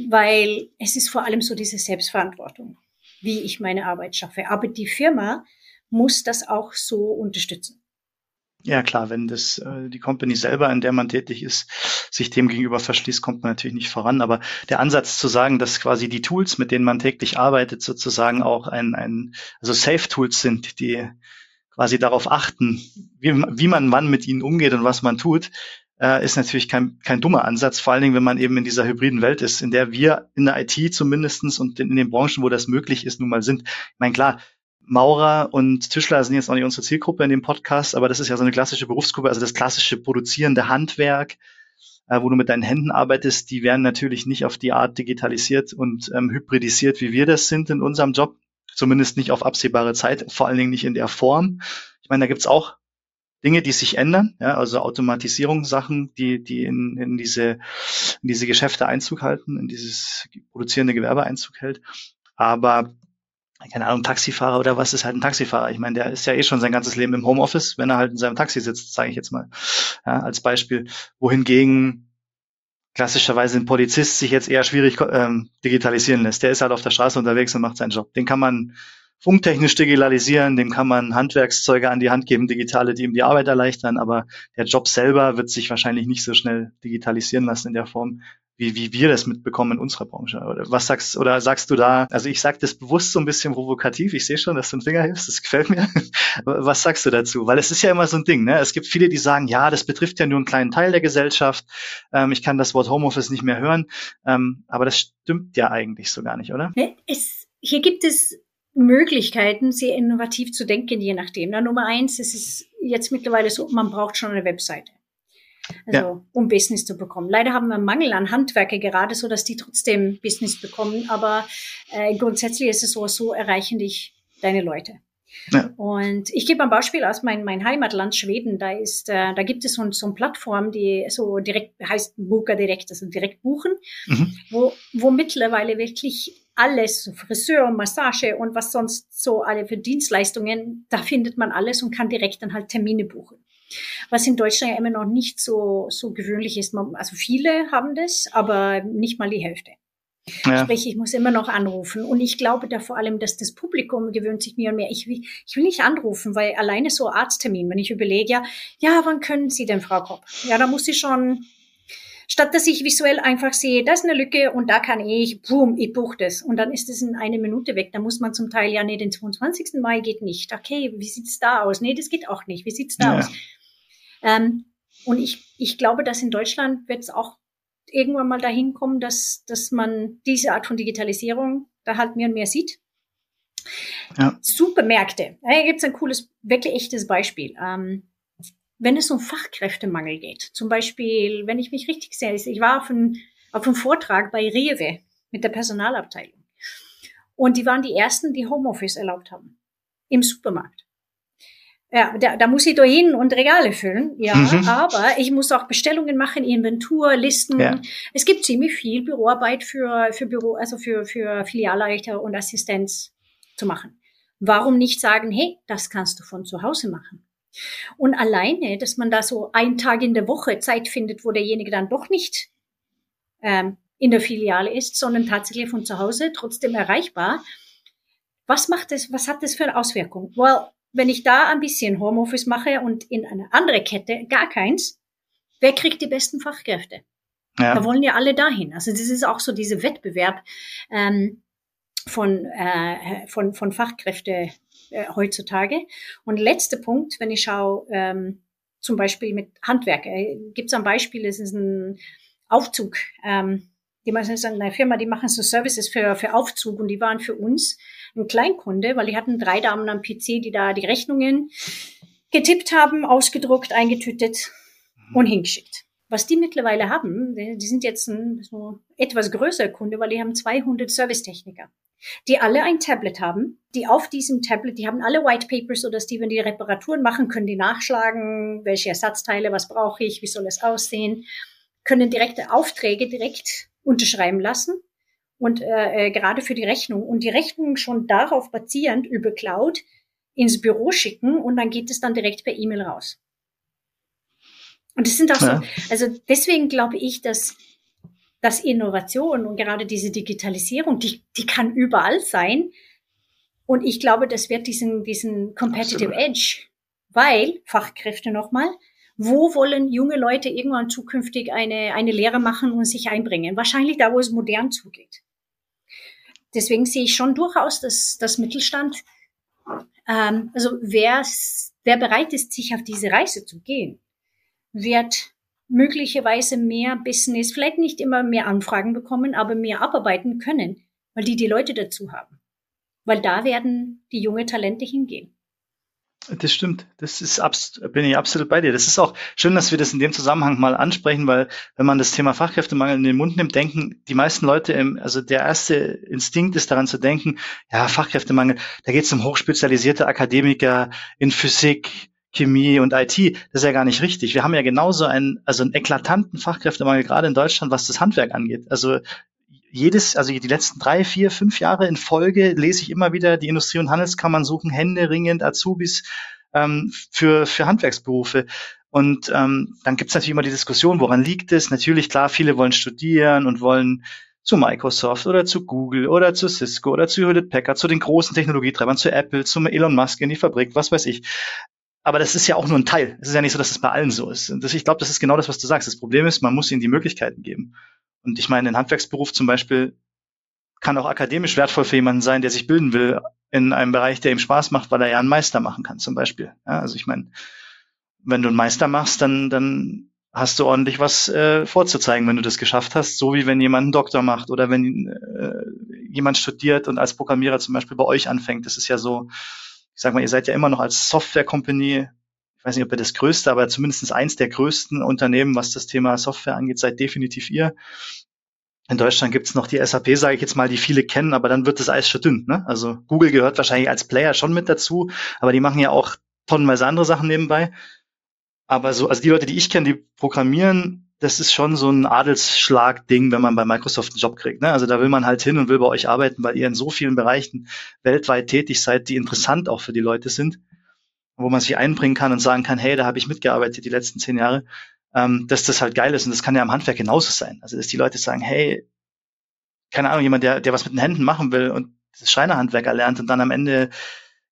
weil es ist vor allem so diese Selbstverantwortung, wie ich meine Arbeit schaffe. Aber die Firma muss das auch so unterstützen. Ja, klar, wenn das äh, die Company selber, in der man tätig ist, sich dem gegenüber verschließt, kommt man natürlich nicht voran. Aber der Ansatz zu sagen, dass quasi die Tools, mit denen man täglich arbeitet, sozusagen auch ein, ein also Safe-Tools sind, die quasi darauf achten, wie, wie man wann mit ihnen umgeht und was man tut, äh, ist natürlich kein, kein dummer Ansatz, vor allen Dingen, wenn man eben in dieser hybriden Welt ist, in der wir in der IT zumindestens und in, in den Branchen, wo das möglich ist, nun mal sind. Ich meine, klar, Maurer und Tischler sind jetzt auch nicht unsere Zielgruppe in dem Podcast, aber das ist ja so eine klassische Berufsgruppe, also das klassische produzierende Handwerk, äh, wo du mit deinen Händen arbeitest, die werden natürlich nicht auf die Art digitalisiert und ähm, hybridisiert, wie wir das sind in unserem Job, zumindest nicht auf absehbare Zeit, vor allen Dingen nicht in der Form. Ich meine, da gibt's auch Dinge, die sich ändern, ja, also Automatisierungssachen, die, die in, in, diese, in diese Geschäfte Einzug halten, in dieses produzierende Gewerbe Einzug hält. Aber keine Ahnung, Taxifahrer oder was ist halt ein Taxifahrer? Ich meine, der ist ja eh schon sein ganzes Leben im Homeoffice, wenn er halt in seinem Taxi sitzt, sage ich jetzt mal ja, als Beispiel. Wohingegen klassischerweise ein Polizist sich jetzt eher schwierig ähm, digitalisieren lässt. Der ist halt auf der Straße unterwegs und macht seinen Job. Den kann man funktechnisch digitalisieren, dem kann man Handwerkszeuge an die Hand geben, digitale, die ihm die Arbeit erleichtern, aber der Job selber wird sich wahrscheinlich nicht so schnell digitalisieren lassen in der Form, wie, wie wir das mitbekommen in unserer Branche. Oder was sagst oder sagst du da? Also ich sage das bewusst so ein bisschen provokativ. Ich sehe schon, dass du einen Finger hilfst. Das gefällt mir. was sagst du dazu? Weil es ist ja immer so ein Ding. Ne? Es gibt viele, die sagen, ja, das betrifft ja nur einen kleinen Teil der Gesellschaft. Ähm, ich kann das Wort Homeoffice nicht mehr hören. Ähm, aber das stimmt ja eigentlich so gar nicht, oder? Es, hier gibt es Möglichkeiten, sehr innovativ zu denken, je nachdem. Na, Nummer eins, es ist jetzt mittlerweile so, man braucht schon eine Webseite. Also, ja. um Business zu bekommen. Leider haben wir einen Mangel an Handwerker gerade, so dass die trotzdem Business bekommen. Aber äh, grundsätzlich ist es so, so erreichen dich deine Leute. Ja. Und ich gebe ein Beispiel aus mein, mein Heimatland Schweden. Da ist, äh, da gibt es so, so eine Plattform, die so direkt heißt Booker direkt, also direkt buchen, mhm. wo, wo mittlerweile wirklich alles, Friseur, Massage und was sonst so alle für Dienstleistungen, da findet man alles und kann direkt dann halt Termine buchen was in Deutschland ja immer noch nicht so, so gewöhnlich ist. Also viele haben das, aber nicht mal die Hälfte. Ja. Sprich, ich muss immer noch anrufen. Und ich glaube da vor allem, dass das Publikum gewöhnt sich mehr und mehr. Ich will, ich will nicht anrufen, weil alleine so Arzttermin, wenn ich überlege, ja, ja, wann können Sie denn, Frau Kopp? Ja, da muss ich schon, statt dass ich visuell einfach sehe, da ist eine Lücke und da kann ich, boom, ich buche das. Und dann ist es in eine Minute weg. Da muss man zum Teil, ja, nee, den 22. Mai geht nicht. Okay, wie sieht's da aus? Nee, das geht auch nicht. Wie sieht's da ja. aus? Ähm, und ich, ich glaube, dass in Deutschland wird es auch irgendwann mal dahin kommen, dass, dass man diese Art von Digitalisierung da halt mehr und mehr sieht. Ja. Supermärkte. Hier gibt es ein cooles, wirklich echtes Beispiel. Ähm, wenn es um Fachkräftemangel geht, zum Beispiel, wenn ich mich richtig sehe, ich war auf, ein, auf einem Vortrag bei Rewe mit der Personalabteilung. Und die waren die ersten, die Homeoffice erlaubt haben. Im Supermarkt. Ja, da, da muss ich da hin und Regale füllen, ja, mhm. aber ich muss auch Bestellungen machen, Inventur, Listen. Ja. Es gibt ziemlich viel Büroarbeit für, für Büro, also für, für Filialleiter und Assistenz zu machen. Warum nicht sagen, hey, das kannst du von zu Hause machen? Und alleine, dass man da so einen Tag in der Woche Zeit findet, wo derjenige dann doch nicht ähm, in der Filiale ist, sondern tatsächlich von zu Hause trotzdem erreichbar. Was macht das, was hat das für eine Auswirkung? Well, wenn ich da ein bisschen Homeoffice mache und in eine andere Kette gar keins, wer kriegt die besten Fachkräfte? Ja. Da wollen ja alle dahin. Also das ist auch so diese Wettbewerb ähm, von, äh, von, von Fachkräfte äh, heutzutage. Und letzter Punkt, wenn ich schaue, ähm, zum Beispiel mit Handwerk, äh, gibt es ein Beispiel, es ist ein Aufzug. Ähm, die machen ist eine Firma, die machen so Services für, für Aufzug und die waren für uns ein Kleinkunde, weil die hatten drei Damen am PC, die da die Rechnungen getippt haben, ausgedruckt, eingetütet mhm. und hingeschickt. Was die mittlerweile haben, die sind jetzt ein so etwas größer Kunde, weil die haben 200 Servicetechniker, die alle ein Tablet haben, die auf diesem Tablet, die haben alle White Papers, sodass die, wenn die Reparaturen machen, können die nachschlagen, welche Ersatzteile, was brauche ich, wie soll es aussehen, können direkte Aufträge direkt unterschreiben lassen und äh, äh, gerade für die Rechnung und die Rechnung schon darauf basierend über Cloud ins Büro schicken und dann geht es dann direkt per E-Mail raus. Und das sind auch ja. so, also deswegen glaube ich, dass dass Innovation und gerade diese Digitalisierung, die, die kann überall sein. Und ich glaube, das wird diesen, diesen Competitive Absolut. Edge, weil Fachkräfte nochmal, wo wollen junge Leute irgendwann zukünftig eine, eine Lehre machen und sich einbringen? Wahrscheinlich da, wo es modern zugeht deswegen sehe ich schon durchaus, dass das Mittelstand, ähm, also wer, wer bereit ist, sich auf diese Reise zu gehen, wird möglicherweise mehr Business, vielleicht nicht immer mehr Anfragen bekommen, aber mehr abarbeiten können, weil die die Leute dazu haben. Weil da werden die junge Talente hingehen. Das stimmt. Das ist bin ich absolut bei dir. Das ist auch schön, dass wir das in dem Zusammenhang mal ansprechen, weil wenn man das Thema Fachkräftemangel in den Mund nimmt, denken die meisten Leute, im, also der erste Instinkt ist daran zu denken, ja, Fachkräftemangel, da geht es um hochspezialisierte Akademiker in Physik, Chemie und IT. Das ist ja gar nicht richtig. Wir haben ja genauso einen, also einen eklatanten Fachkräftemangel gerade in Deutschland, was das Handwerk angeht. Also jedes, also die letzten drei, vier, fünf Jahre in Folge lese ich immer wieder, die Industrie- und Handelskammern suchen händeringend Azubis ähm, für, für Handwerksberufe. Und ähm, dann gibt es natürlich immer die Diskussion, woran liegt es? Natürlich, klar, viele wollen studieren und wollen zu Microsoft oder zu Google oder zu Cisco oder zu Hewlett Packard, zu den großen Technologietreibern, zu Apple, zum Elon Musk in die Fabrik, was weiß ich. Aber das ist ja auch nur ein Teil. Es ist ja nicht so, dass es das bei allen so ist. Und das, ich glaube, das ist genau das, was du sagst. Das Problem ist, man muss ihnen die Möglichkeiten geben. Und ich meine, ein Handwerksberuf zum Beispiel kann auch akademisch wertvoll für jemanden sein, der sich bilden will in einem Bereich, der ihm Spaß macht, weil er ja einen Meister machen kann, zum Beispiel. Ja, also ich meine, wenn du einen Meister machst, dann, dann hast du ordentlich was äh, vorzuzeigen, wenn du das geschafft hast, so wie wenn jemand einen Doktor macht oder wenn äh, jemand studiert und als Programmierer zum Beispiel bei euch anfängt. Das ist ja so, ich sag mal, ihr seid ja immer noch als Software-Company ich weiß nicht, ob ihr das größte, aber zumindest eins der größten Unternehmen, was das Thema Software angeht, seid definitiv ihr. In Deutschland gibt es noch die SAP, sage ich jetzt mal, die viele kennen, aber dann wird das Eis schon dünn. Ne? Also Google gehört wahrscheinlich als Player schon mit dazu, aber die machen ja auch tonnenweise andere Sachen nebenbei. Aber so, also die Leute, die ich kenne, die programmieren, das ist schon so ein Adelsschlag-Ding, wenn man bei Microsoft einen Job kriegt. Ne? Also da will man halt hin und will bei euch arbeiten, weil ihr in so vielen Bereichen weltweit tätig seid, die interessant auch für die Leute sind wo man sich einbringen kann und sagen kann, hey, da habe ich mitgearbeitet die letzten zehn Jahre, ähm, dass das halt geil ist. Und das kann ja am Handwerk genauso sein. Also dass die Leute sagen, hey, keine Ahnung, jemand, der, der was mit den Händen machen will und das Schreinerhandwerk erlernt und dann am Ende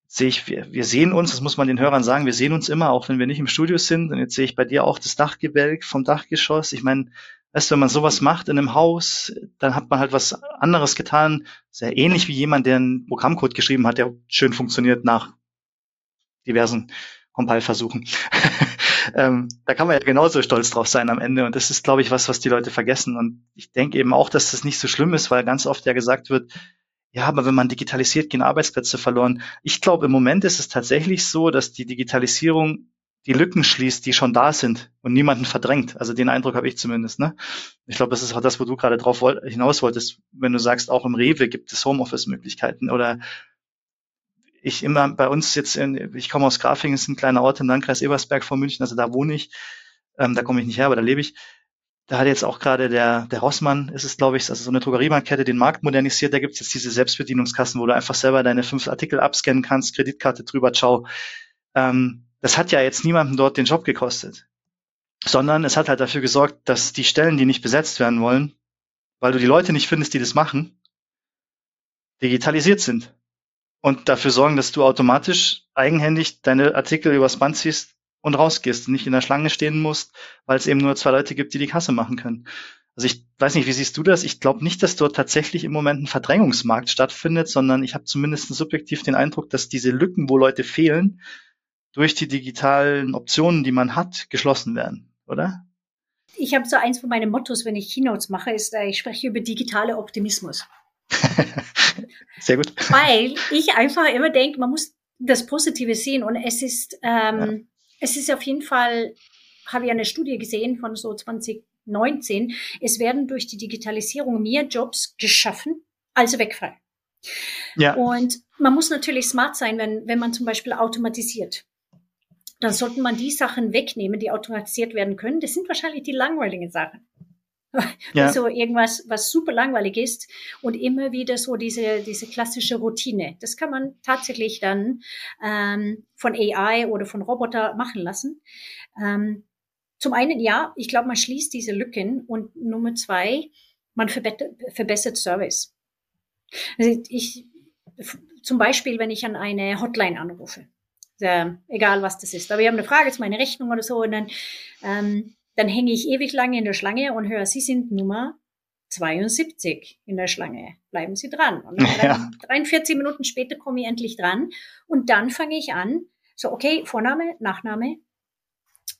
sehe ich, wir, wir sehen uns, das muss man den Hörern sagen, wir sehen uns immer, auch wenn wir nicht im Studio sind. Und jetzt sehe ich bei dir auch das Dachgebälk vom Dachgeschoss. Ich meine, weißt wenn man sowas macht in einem Haus, dann hat man halt was anderes getan. Sehr ähnlich wie jemand, der einen Programmcode geschrieben hat, der schön funktioniert nach diversen Compile-Versuchen. ähm, da kann man ja genauso stolz drauf sein am Ende. Und das ist, glaube ich, was, was die Leute vergessen. Und ich denke eben auch, dass das nicht so schlimm ist, weil ganz oft ja gesagt wird, ja, aber wenn man digitalisiert, gehen Arbeitsplätze verloren. Ich glaube, im Moment ist es tatsächlich so, dass die Digitalisierung die Lücken schließt, die schon da sind und niemanden verdrängt. Also den Eindruck habe ich zumindest. Ne? Ich glaube, das ist auch das, wo du gerade drauf hinaus wolltest, wenn du sagst, auch im Rewe gibt es Homeoffice-Möglichkeiten oder ich immer bei uns jetzt, in, ich komme aus Grafing, ist ein kleiner Ort im Landkreis Ebersberg vor München, also da wohne ich, ähm, da komme ich nicht her, aber da lebe ich. Da hat jetzt auch gerade der, der Rossmann, ist es glaube ich, also so eine Drogeriemarktkette, den Markt modernisiert. Da gibt es jetzt diese Selbstbedienungskassen, wo du einfach selber deine fünf Artikel abscannen kannst, Kreditkarte drüber, ciao. Ähm, das hat ja jetzt niemandem dort den Job gekostet, sondern es hat halt dafür gesorgt, dass die Stellen, die nicht besetzt werden wollen, weil du die Leute nicht findest, die das machen, digitalisiert sind und dafür sorgen, dass du automatisch eigenhändig deine Artikel übers Band ziehst und rausgehst und nicht in der Schlange stehen musst, weil es eben nur zwei Leute gibt, die die Kasse machen können. Also ich weiß nicht, wie siehst du das? Ich glaube nicht, dass dort tatsächlich im Moment ein Verdrängungsmarkt stattfindet, sondern ich habe zumindest subjektiv den Eindruck, dass diese Lücken, wo Leute fehlen, durch die digitalen Optionen, die man hat, geschlossen werden, oder? Ich habe so eins von meinen Mottos, wenn ich Keynotes mache, ist, äh, ich spreche über digitale Optimismus. Sehr gut. Weil ich einfach immer denke, man muss das Positive sehen und es ist, ähm, ja. Es ist auf jeden Fall, habe ich eine Studie gesehen von so 2019, es werden durch die Digitalisierung mehr Jobs geschaffen, als wegfallen. Ja. Und man muss natürlich smart sein, wenn, wenn man zum Beispiel automatisiert. Dann sollten man die Sachen wegnehmen, die automatisiert werden können. Das sind wahrscheinlich die langweiligen Sachen. Ja. So irgendwas, was super langweilig ist und immer wieder so diese, diese klassische Routine. Das kann man tatsächlich dann ähm, von AI oder von Roboter machen lassen. Ähm, zum einen, ja, ich glaube, man schließt diese Lücken und Nummer zwei, man verbessert, verbessert Service. Also ich, zum Beispiel, wenn ich an eine Hotline anrufe, äh, egal was das ist, aber wir haben eine Frage zu meiner Rechnung oder so und dann ähm, dann hänge ich ewig lange in der Schlange und höre, Sie sind Nummer 72 in der Schlange. Bleiben Sie dran. Und ja. 43 Minuten später komme ich endlich dran und dann fange ich an, so, okay, Vorname, Nachname,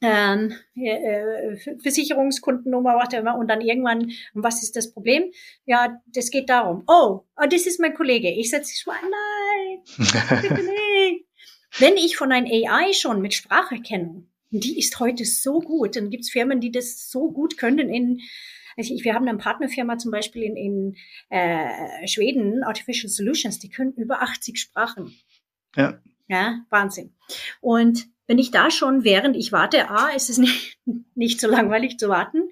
ähm, äh, Versicherungskundennummer, was immer, und dann irgendwann, was ist das Problem? Ja, das geht darum, oh, oh das ist mein Kollege. Ich setze dich mal, nein, bitte nicht. Wenn ich von einem AI schon mit Spracherkennung, die ist heute so gut, dann gibt's Firmen, die das so gut können in also ich, wir haben eine Partnerfirma zum Beispiel in, in äh, Schweden, Artificial Solutions, die können über 80 Sprachen. Ja. Ja, Wahnsinn. Und wenn ich da schon, während ich warte, A, ist es nicht, nicht so langweilig zu warten.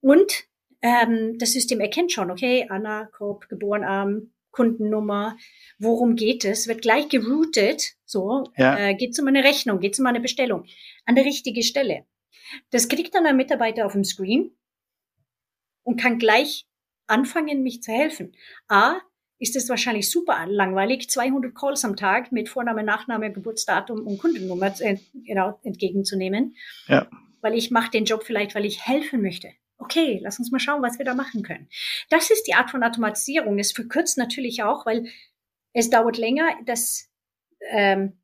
Und ähm, das System erkennt schon, okay, Anna, Korb, geboren am, Kundennummer, worum geht es, wird gleich geroutet, so, ja. äh, geht es um eine Rechnung, geht es um eine Bestellung, an der richtige Stelle. Das kriegt dann ein Mitarbeiter auf dem Screen und kann gleich anfangen, mich zu helfen. A, ist es wahrscheinlich super langweilig, 200 Calls am Tag mit Vorname, Nachname, Geburtsdatum und Kundennummer genau, entgegenzunehmen. Ja. Weil ich mache den Job vielleicht, weil ich helfen möchte. Okay, lass uns mal schauen, was wir da machen können. Das ist die Art von Automatisierung. Es verkürzt natürlich auch, weil es dauert länger, das ähm,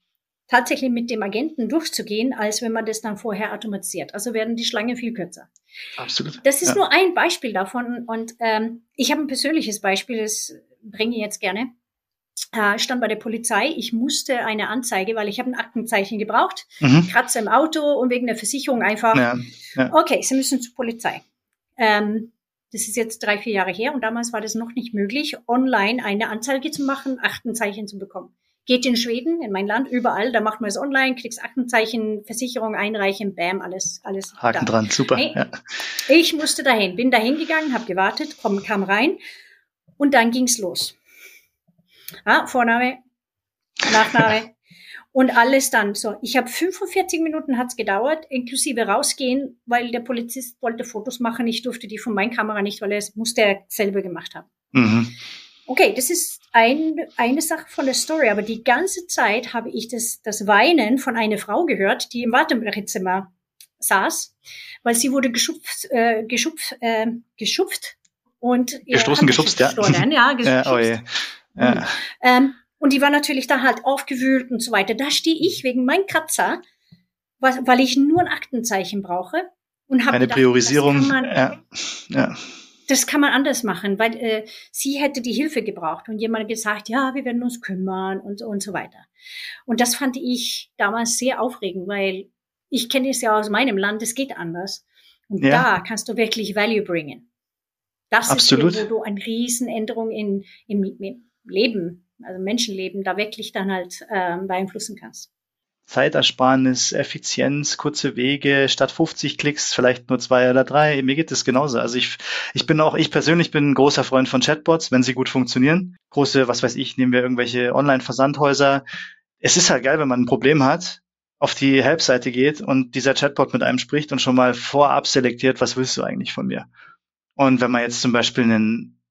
tatsächlich mit dem Agenten durchzugehen, als wenn man das dann vorher automatisiert. Also werden die Schlangen viel kürzer. Absolut. Das ist ja. nur ein Beispiel davon. Und ähm, ich habe ein persönliches Beispiel, das bringe ich jetzt gerne. Äh, stand bei der Polizei, ich musste eine Anzeige, weil ich habe ein Aktenzeichen gebraucht, mhm. Kratzer im Auto und wegen der Versicherung einfach. Ja, ja. Okay, Sie müssen zur Polizei. Ähm, das ist jetzt drei, vier Jahre her und damals war das noch nicht möglich, online eine Anzeige zu machen, Aktenzeichen zu bekommen. Geht in Schweden, in mein Land, überall, da macht man es online, kriegst Aktenzeichen, Versicherung einreichen, bam, alles, alles. Haken da. dran, super. Hey, ja. Ich musste dahin, bin dahin gegangen, habe gewartet, komm, kam rein und dann ging's los. Ja, Vorname, Nachname und alles dann so. Ich habe 45 Minuten hat's gedauert, inklusive rausgehen, weil der Polizist wollte Fotos machen. Ich durfte die von meiner Kamera nicht, weil er es musste er selber gemacht haben. Mhm. Okay, das ist ein, eine Sache von der Story, aber die ganze Zeit habe ich das, das Weinen von einer Frau gehört, die im Wartezimmer saß, weil sie wurde geschupft, äh, geschupft, äh, geschupft und gestoßen, geschubst, ja. ja, geschubst. ja, oh je. ja. Mhm. Ähm, und die war natürlich dann halt aufgewühlt und so weiter. Da stehe ich wegen mein Kratzer, weil ich nur ein Aktenzeichen brauche und habe eine gedacht, Priorisierung. Das kann, man, ja. Ja. das kann man anders machen, weil äh, sie hätte die Hilfe gebraucht und jemand gesagt, ja, wir werden uns kümmern und und so weiter. Und das fand ich damals sehr aufregend, weil ich kenne es ja aus meinem Land, es geht anders. Und ja. da kannst du wirklich Value bringen. Das Absolut. ist, wo du eine Riesenänderung in, im, im Leben, also Menschenleben, da wirklich dann halt äh, beeinflussen kannst. Zeitersparnis, Effizienz, kurze Wege, statt 50 Klicks vielleicht nur zwei oder drei. Mir geht es genauso. Also ich, ich bin auch, ich persönlich bin ein großer Freund von Chatbots, wenn sie gut funktionieren. Große, was weiß ich, nehmen wir irgendwelche Online-Versandhäuser. Es ist halt geil, wenn man ein Problem hat, auf die Help-Seite geht und dieser Chatbot mit einem spricht und schon mal vorab selektiert, was willst du eigentlich von mir? Und wenn man jetzt zum Beispiel einen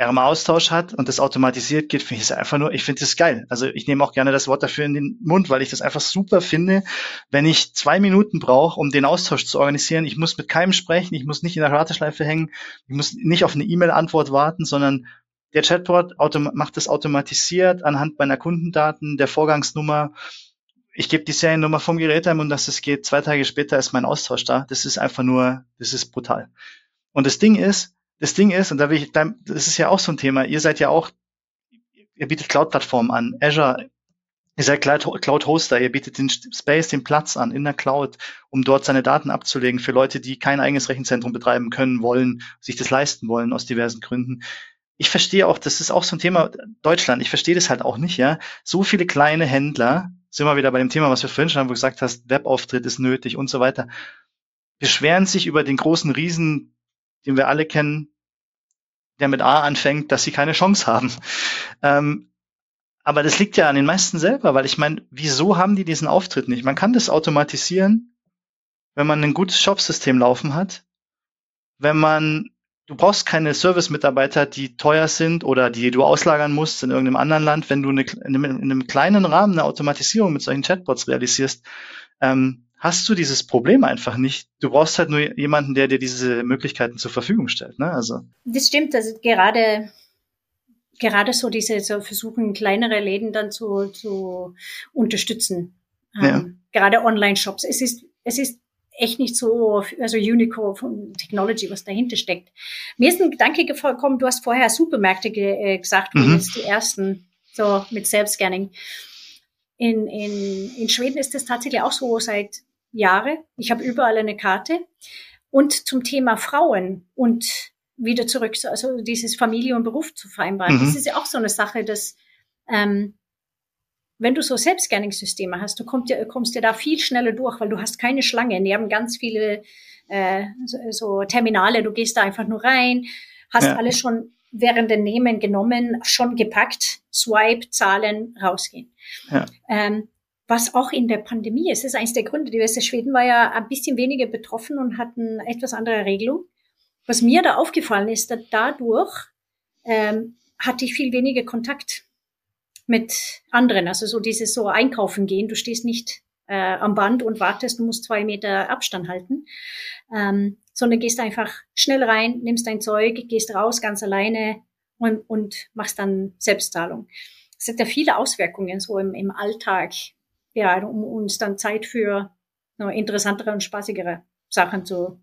RMA-Austausch hat und das automatisiert geht, finde ich es einfach nur, ich finde es geil. Also ich nehme auch gerne das Wort dafür in den Mund, weil ich das einfach super finde, wenn ich zwei Minuten brauche, um den Austausch zu organisieren. Ich muss mit keinem sprechen, ich muss nicht in der Warteschleife hängen, ich muss nicht auf eine E-Mail-Antwort warten, sondern der Chatbot macht das automatisiert anhand meiner Kundendaten, der Vorgangsnummer. Ich gebe die Seriennummer vom Gerät ein und dass es geht. Zwei Tage später ist mein Austausch da. Das ist einfach nur, das ist brutal. Und das Ding ist, das Ding ist, und da will ich, das ist ja auch so ein Thema, ihr seid ja auch, ihr bietet Cloud-Plattformen an, Azure, ihr seid Cloud-Hoster, ihr bietet den Space, den Platz an in der Cloud, um dort seine Daten abzulegen für Leute, die kein eigenes Rechenzentrum betreiben können, wollen, sich das leisten wollen aus diversen Gründen. Ich verstehe auch, das ist auch so ein Thema Deutschland, ich verstehe das halt auch nicht, ja. So viele kleine Händler, sind wir wieder bei dem Thema, was wir vorhin schon haben, wo du gesagt hast, Webauftritt ist nötig und so weiter, beschweren sich über den großen Riesen den wir alle kennen, der mit A anfängt, dass sie keine Chance haben. Ähm, aber das liegt ja an den meisten selber, weil ich meine, wieso haben die diesen Auftritt nicht? Man kann das automatisieren, wenn man ein gutes Shopsystem laufen hat, wenn man, du brauchst keine Service-Mitarbeiter, die teuer sind oder die du auslagern musst in irgendeinem anderen Land, wenn du eine, in, einem, in einem kleinen Rahmen eine Automatisierung mit solchen Chatbots realisierst, ähm, hast du dieses Problem einfach nicht. Du brauchst halt nur jemanden, der dir diese Möglichkeiten zur Verfügung stellt. Ne? Also. Das stimmt, also gerade gerade so diese so versuchen kleinere Läden dann zu, zu unterstützen. Ähm, ja. Gerade Online-Shops. Es ist es ist echt nicht so, also Unicorn von Technology, was dahinter steckt. Mir ist ein Gedanke gekommen, du hast vorher Supermärkte ge äh, gesagt, mhm. jetzt die ersten, so mit Selbstscanning. In, in, in Schweden ist das tatsächlich auch so seit Jahre. Ich habe überall eine Karte. Und zum Thema Frauen und wieder zurück, also dieses Familie und Beruf zu vereinbaren, mhm. das ist ja auch so eine Sache, dass ähm, wenn du so Selbstscanning-Systeme hast, du kommst ja, kommst ja da viel schneller durch, weil du hast keine Schlange. Die haben ganz viele äh, so, so Terminale, du gehst da einfach nur rein, hast ja. alles schon während der Nehmen genommen, schon gepackt, Swipe, Zahlen, rausgehen. Ja. Ähm, was auch in der Pandemie ist, ist eines der Gründe. Die Weste Schweden war ja ein bisschen weniger betroffen und hatten etwas andere Regelung. Was mir da aufgefallen ist, dass dadurch ähm, hatte ich viel weniger Kontakt mit anderen. Also so dieses so einkaufen gehen. Du stehst nicht äh, am Band und wartest, du musst zwei Meter Abstand halten, ähm, sondern gehst einfach schnell rein, nimmst dein Zeug, gehst raus ganz alleine und, und machst dann Selbstzahlung. Es hat ja viele Auswirkungen so im, im Alltag, ja, um uns dann Zeit für no, interessantere und spaßigere Sachen zu,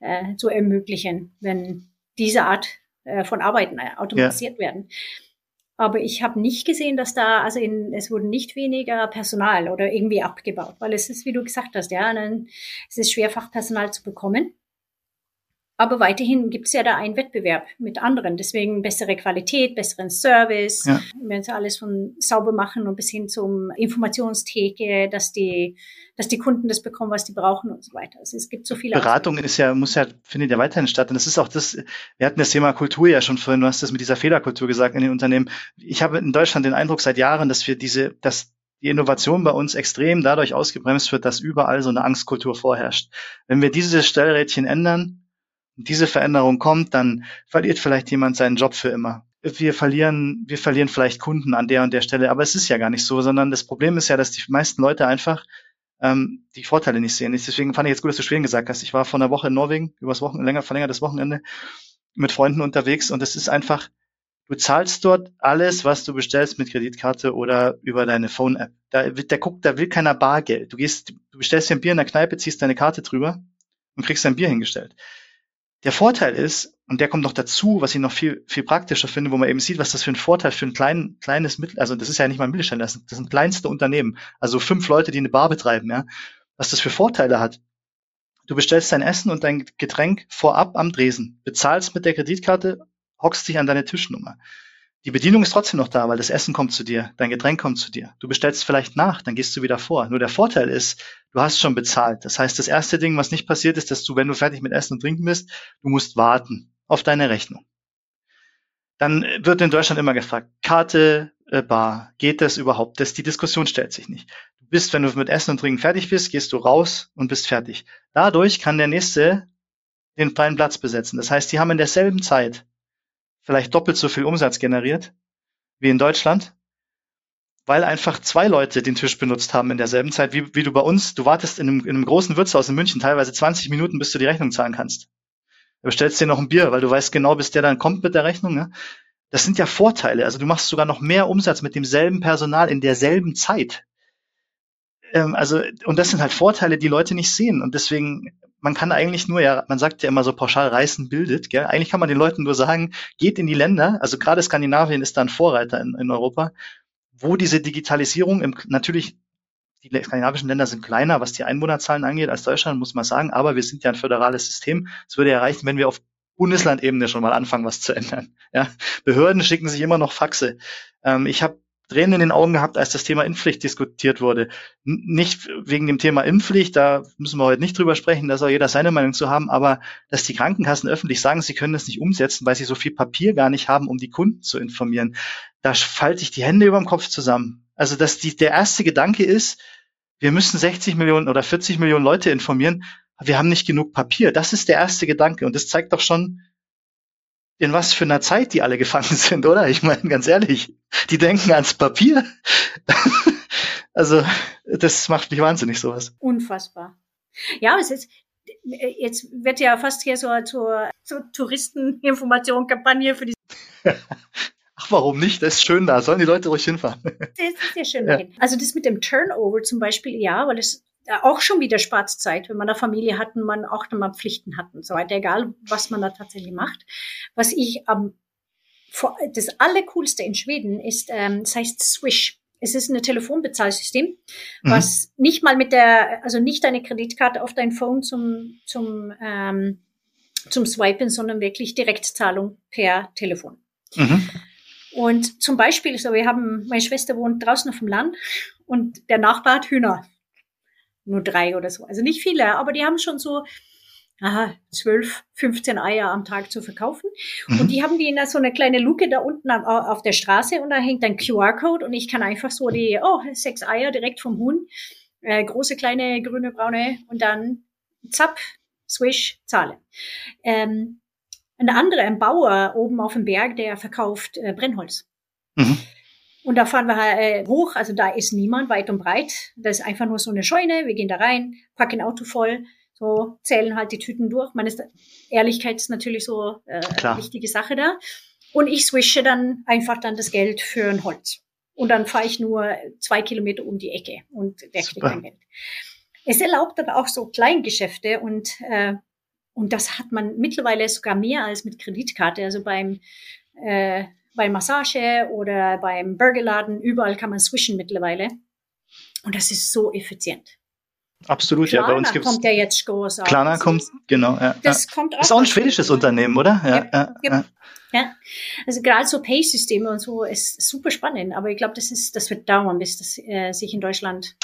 äh, zu ermöglichen, wenn diese Art äh, von Arbeiten automatisiert ja. werden. Aber ich habe nicht gesehen, dass da, also in, es wurde nicht weniger Personal oder irgendwie abgebaut, weil es ist, wie du gesagt hast, ja, dann, es ist schwer, Fachpersonal zu bekommen. Aber weiterhin gibt es ja da einen Wettbewerb mit anderen. Deswegen bessere Qualität, besseren Service. Ja. Wenn sie alles von sauber machen und bis hin zum Informationstheke, dass die, dass die Kunden das bekommen, was die brauchen und so weiter. Also es gibt so viele. Beratung ist ja, muss ja, findet ja weiterhin statt. Und das ist auch das, wir hatten das Thema Kultur ja schon vorhin, du hast das mit dieser Fehlerkultur gesagt in den Unternehmen. Ich habe in Deutschland den Eindruck seit Jahren, dass wir diese, dass die Innovation bei uns extrem dadurch ausgebremst wird, dass überall so eine Angstkultur vorherrscht. Wenn wir diese Stellrädchen ändern, diese Veränderung kommt, dann verliert vielleicht jemand seinen Job für immer. Wir verlieren, wir verlieren vielleicht Kunden an der und der Stelle, aber es ist ja gar nicht so, sondern das Problem ist ja, dass die meisten Leute einfach ähm, die Vorteile nicht sehen. Deswegen fand ich jetzt gut, dass du Schweden gesagt hast. Ich war vor einer Woche in Norwegen, übers Wochenende, länger verlängertes Wochenende, mit Freunden unterwegs und es ist einfach, du zahlst dort alles, was du bestellst mit Kreditkarte oder über deine Phone-App. Da, da guckt, da will keiner Bargeld. Du gehst, du bestellst dir ein Bier in der Kneipe, ziehst deine Karte drüber und kriegst dein Bier hingestellt. Der Vorteil ist, und der kommt noch dazu, was ich noch viel, viel praktischer finde, wo man eben sieht, was das für ein Vorteil für ein klein, kleines Mittel, also das ist ja nicht mal ein Mittelständler, das sind, das sind kleinste Unternehmen, also fünf Leute, die eine Bar betreiben, ja, was das für Vorteile hat. Du bestellst dein Essen und dein Getränk vorab am Dresen, bezahlst mit der Kreditkarte, hockst dich an deine Tischnummer. Die Bedienung ist trotzdem noch da, weil das Essen kommt zu dir, dein Getränk kommt zu dir. Du bestellst vielleicht nach, dann gehst du wieder vor. Nur der Vorteil ist, du hast schon bezahlt. Das heißt, das erste Ding, was nicht passiert ist, dass du, wenn du fertig mit Essen und Trinken bist, du musst warten auf deine Rechnung. Dann wird in Deutschland immer gefragt, Karte, äh, Bar, geht das überhaupt? Das, die Diskussion stellt sich nicht. Du bist, wenn du mit Essen und Trinken fertig bist, gehst du raus und bist fertig. Dadurch kann der nächste den freien Platz besetzen. Das heißt, die haben in derselben Zeit vielleicht doppelt so viel Umsatz generiert wie in Deutschland, weil einfach zwei Leute den Tisch benutzt haben in derselben Zeit, wie, wie du bei uns, du wartest in einem, in einem großen Wirtshaus in München teilweise 20 Minuten, bis du die Rechnung zahlen kannst. Du bestellst dir noch ein Bier, weil du weißt genau, bis der dann kommt mit der Rechnung. Ne? Das sind ja Vorteile. Also du machst sogar noch mehr Umsatz mit demselben Personal in derselben Zeit. Ähm, also, und das sind halt Vorteile, die Leute nicht sehen. Und deswegen man kann eigentlich nur, ja, man sagt ja immer so pauschal, Reißen bildet, gell? Eigentlich kann man den Leuten nur sagen, geht in die Länder, also gerade Skandinavien ist da ein Vorreiter in, in Europa, wo diese Digitalisierung im, natürlich, die skandinavischen Länder sind kleiner, was die Einwohnerzahlen angeht, als Deutschland, muss man sagen, aber wir sind ja ein föderales System. Es würde ja reichen, wenn wir auf Bundeslandebene schon mal anfangen, was zu ändern. Ja? Behörden schicken sich immer noch Faxe. Ähm, ich habe Tränen in den Augen gehabt, als das Thema Impfpflicht diskutiert wurde. Nicht wegen dem Thema Impfpflicht, da müssen wir heute nicht drüber sprechen, da soll jeder seine Meinung zu haben, aber dass die Krankenkassen öffentlich sagen, sie können das nicht umsetzen, weil sie so viel Papier gar nicht haben, um die Kunden zu informieren, da falte ich die Hände über dem Kopf zusammen. Also, dass die, der erste Gedanke ist, wir müssen 60 Millionen oder 40 Millionen Leute informieren, wir haben nicht genug Papier. Das ist der erste Gedanke und das zeigt doch schon, in was für einer Zeit die alle gefangen sind, oder? Ich meine, ganz ehrlich, die denken ans Papier. also, das macht mich wahnsinnig, sowas. Unfassbar. Ja, es ist, jetzt wird ja fast hier so zur, zur Touristeninformation-Kampagne für die. Ach, warum nicht? Das ist schön da. Sollen die Leute ruhig hinfahren. Das ist sehr schön ja. Also das mit dem Turnover zum Beispiel, ja, weil es auch schon wieder Sparzeit, wenn man eine Familie hat und man auch nochmal Pflichten hat und so weiter, egal was man da tatsächlich macht. Was ich am das Allercoolste in Schweden ist, ähm, das heißt Swish. Es ist ein Telefonbezahlsystem, mhm. was nicht mal mit der, also nicht deine Kreditkarte auf dein Phone zum, zum, ähm, zum Swipen, sondern wirklich Direktzahlung per Telefon. Mhm. Und zum Beispiel, so wir haben, meine Schwester wohnt draußen auf dem Land und der Nachbar hat Hühner. Nur drei oder so. Also nicht viele, aber die haben schon so aha, 12, 15 Eier am Tag zu verkaufen. Mhm. Und die haben die in so eine kleine Luke da unten auf der Straße und da hängt ein QR-Code und ich kann einfach so die, oh, sechs Eier direkt vom Huhn, äh, große, kleine, grüne, braune und dann zapp, swish, zahle. Ähm, ein anderer, ein Bauer oben auf dem Berg, der verkauft äh, Brennholz. Mhm. Und da fahren wir äh, hoch, also da ist niemand weit und breit. Das ist einfach nur so eine Scheune. Wir gehen da rein, packen Auto voll, so zählen halt die Tüten durch. Meine Ehrlichkeit ist natürlich so äh, eine wichtige Sache da. Und ich swische dann einfach dann das Geld für ein Holz. Und dann fahre ich nur zwei Kilometer um die Ecke und der kriegt mein Geld. Es erlaubt aber auch so Kleingeschäfte und äh, und das hat man mittlerweile sogar mehr als mit Kreditkarte. Also beim äh, bei Massage oder beim Burgerladen, überall kann man swischen mittlerweile. Und das ist so effizient. Absolut, Klarna ja. Bei uns gibt kommt ja jetzt groß. Klarna kommt, genau. Ja, das ja. kommt auch. Ist auch ein schwedisches Unternehmen, oder? Ja, ja, ja. ja. Also gerade so Pay-Systeme und so ist super spannend, aber ich glaube, das ist, das wird dauern, bis das äh, sich in Deutschland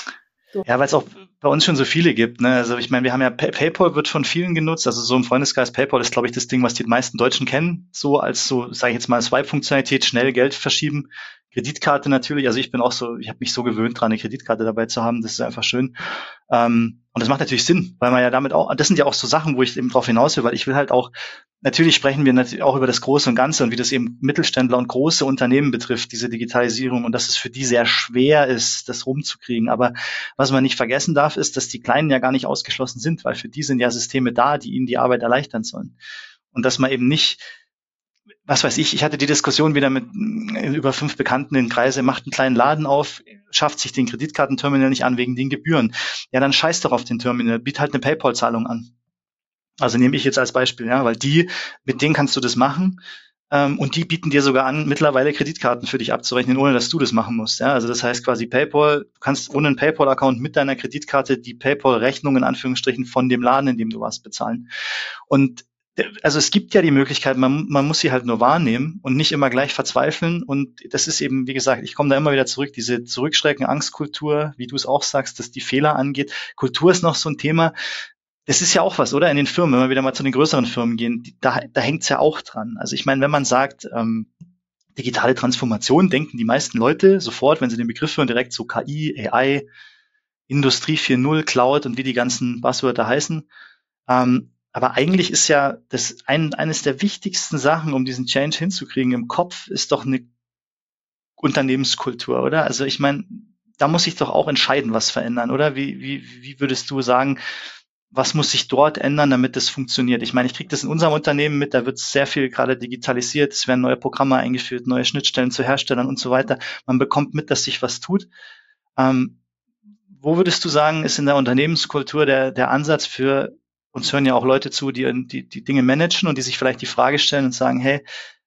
ja, weil es auch bei uns schon so viele gibt. Ne? Also ich meine, wir haben ja Pay PayPal wird von vielen genutzt. Also so im Freundeskreis PayPal ist, glaube ich, das Ding, was die meisten Deutschen kennen. So als so, sage ich jetzt mal, Swipe-Funktionalität, schnell Geld verschieben. Kreditkarte natürlich. Also ich bin auch so, ich habe mich so gewöhnt dran, eine Kreditkarte dabei zu haben. Das ist einfach schön. Ähm, und das macht natürlich Sinn, weil man ja damit auch, das sind ja auch so Sachen, wo ich eben drauf hinaus will, weil ich will halt auch, natürlich sprechen wir natürlich auch über das Große und Ganze und wie das eben Mittelständler und große Unternehmen betrifft, diese Digitalisierung und dass es für die sehr schwer ist, das rumzukriegen. Aber was man nicht vergessen darf, ist, dass die Kleinen ja gar nicht ausgeschlossen sind, weil für die sind ja Systeme da, die ihnen die Arbeit erleichtern sollen. Und dass man eben nicht was weiß ich, ich hatte die Diskussion wieder mit äh, über fünf Bekannten in Kreise, macht einen kleinen Laden auf, schafft sich den Kreditkartenterminal nicht an wegen den Gebühren. Ja, dann scheiß doch auf den Terminal, biet halt eine PayPal-Zahlung an. Also nehme ich jetzt als Beispiel, ja, weil die, mit denen kannst du das machen ähm, und die bieten dir sogar an, mittlerweile Kreditkarten für dich abzurechnen, ohne dass du das machen musst. Ja? Also das heißt quasi PayPal, du kannst ohne einen PayPal-Account mit deiner Kreditkarte die PayPal-Rechnung in Anführungsstrichen von dem Laden, in dem du warst, bezahlen. Und also es gibt ja die Möglichkeit, man, man muss sie halt nur wahrnehmen und nicht immer gleich verzweifeln. Und das ist eben, wie gesagt, ich komme da immer wieder zurück, diese Zurückschrecken, Angstkultur, wie du es auch sagst, dass die Fehler angeht. Kultur ist noch so ein Thema. Das ist ja auch was, oder? In den Firmen, wenn wir wieder mal zu den größeren Firmen gehen, da, da hängt es ja auch dran. Also ich meine, wenn man sagt, ähm, digitale Transformation, denken die meisten Leute sofort, wenn sie den Begriff hören, direkt zu KI, AI, Industrie 4.0, Cloud und wie die ganzen Buzzwörter heißen. Ähm, aber eigentlich ist ja das ein, eines der wichtigsten Sachen, um diesen Change hinzukriegen im Kopf, ist doch eine Unternehmenskultur, oder? Also ich meine, da muss sich doch auch entscheiden, was verändern, oder? Wie, wie, wie würdest du sagen, was muss sich dort ändern, damit das funktioniert? Ich meine, ich kriege das in unserem Unternehmen mit, da wird sehr viel gerade digitalisiert, es werden neue Programme eingeführt, neue Schnittstellen zu Herstellern und so weiter. Man bekommt mit, dass sich was tut. Ähm, wo würdest du sagen, ist in der Unternehmenskultur der, der Ansatz für uns hören ja auch Leute zu, die, die die Dinge managen und die sich vielleicht die Frage stellen und sagen, hey,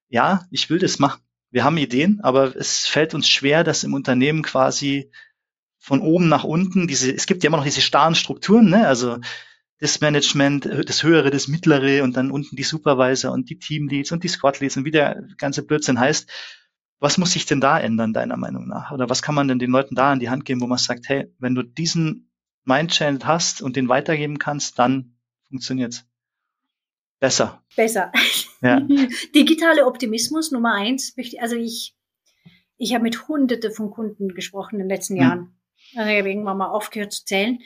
ja, ich will das machen. Wir haben Ideen, aber es fällt uns schwer, dass im Unternehmen quasi von oben nach unten diese, es gibt ja immer noch diese starren Strukturen, ne? Also das Management, das höhere, das mittlere und dann unten die Supervisor und die Teamleads und die Squadleads und wie der ganze Blödsinn heißt. Was muss sich denn da ändern, deiner Meinung nach? Oder was kann man denn den Leuten da an die Hand geben, wo man sagt, hey, wenn du diesen Mindchannel hast und den weitergeben kannst, dann funktioniert besser. Besser. Ja. Digitale Optimismus Nummer eins. Also ich, ich habe mit Hunderte von Kunden gesprochen in den letzten hm. Jahren. Also ich habe irgendwann mal aufgehört zu zählen.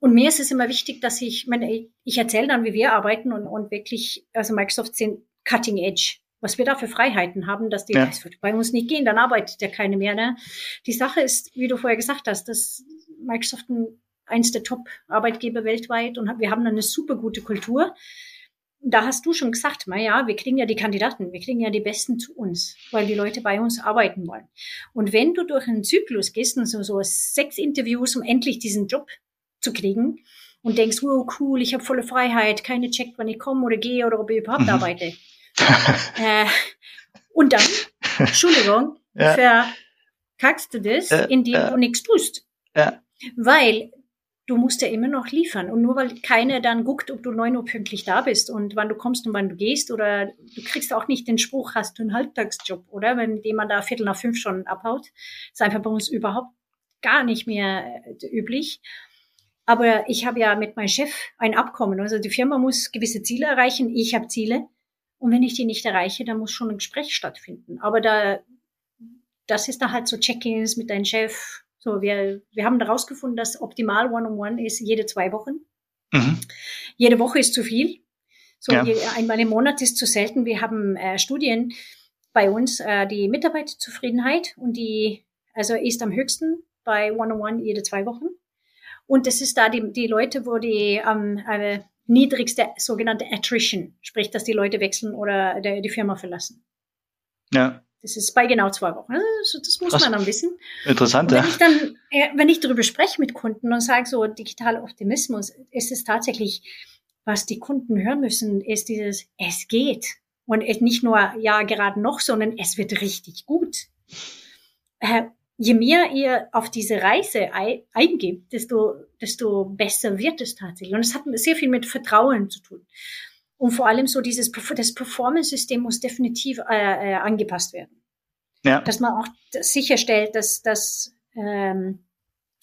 Und mir ist es immer wichtig, dass ich, meine, ich erzähle dann, wie wir arbeiten und, und wirklich, also Microsoft sind cutting edge. Was wir da für Freiheiten haben, dass die, ja. das wird bei uns nicht gehen, dann arbeitet ja keine mehr. Ne? Die Sache ist, wie du vorher gesagt hast, dass Microsoft ein eins der Top-Arbeitgeber weltweit und wir haben eine super gute Kultur. Da hast du schon gesagt, na ja, wir kriegen ja die Kandidaten, wir kriegen ja die Besten zu uns, weil die Leute bei uns arbeiten wollen. Und wenn du durch einen Zyklus gehst und so, so sechs Interviews, um endlich diesen Job zu kriegen und denkst, wow, cool, ich habe volle Freiheit, keine checkt, wann ich komme oder gehe oder ob ich überhaupt mhm. arbeite. äh, und dann, Entschuldigung, ja. verkackst du das, äh, indem äh, du nichts tust. Ja. Weil du musst ja immer noch liefern. Und nur weil keiner dann guckt, ob du neun Uhr pünktlich da bist und wann du kommst und wann du gehst, oder du kriegst auch nicht den Spruch, hast du einen Halbtagsjob, oder? Wenn jemand da Viertel nach fünf schon abhaut. ist einfach bei uns überhaupt gar nicht mehr äh, üblich. Aber ich habe ja mit meinem Chef ein Abkommen. Also die Firma muss gewisse Ziele erreichen, ich habe Ziele. Und wenn ich die nicht erreiche, dann muss schon ein Gespräch stattfinden. Aber da, das ist da halt so Check-ins mit deinem Chef, so, wir, wir haben herausgefunden, dass optimal One-on-One -on -one ist jede zwei Wochen. Mhm. Jede Woche ist zu viel. So, ja. einmal im Monat ist zu selten. Wir haben äh, Studien bei uns, äh, die Mitarbeiterzufriedenheit und die, also ist am höchsten bei One-on-One -on -one jede zwei Wochen. Und das ist da die, die Leute, wo die ähm, äh, niedrigste sogenannte Attrition, sprich, dass die Leute wechseln oder der, die Firma verlassen. Ja. Das ist bei genau zwei Wochen. Also das muss Krass. man dann wissen. Interessant, und wenn ja. Ich dann, äh, wenn ich darüber spreche mit Kunden und sage so, digitaler Optimismus, ist es tatsächlich, was die Kunden hören müssen, ist dieses, es geht. Und nicht nur, ja, gerade noch, sondern es wird richtig gut. Äh, je mehr ihr auf diese Reise eingibt, desto, desto besser wird es tatsächlich. Und es hat sehr viel mit Vertrauen zu tun. Und vor allem so dieses, das Performance-System muss definitiv äh, äh, angepasst werden. Ja. Dass man auch sicherstellt, dass, dass ähm,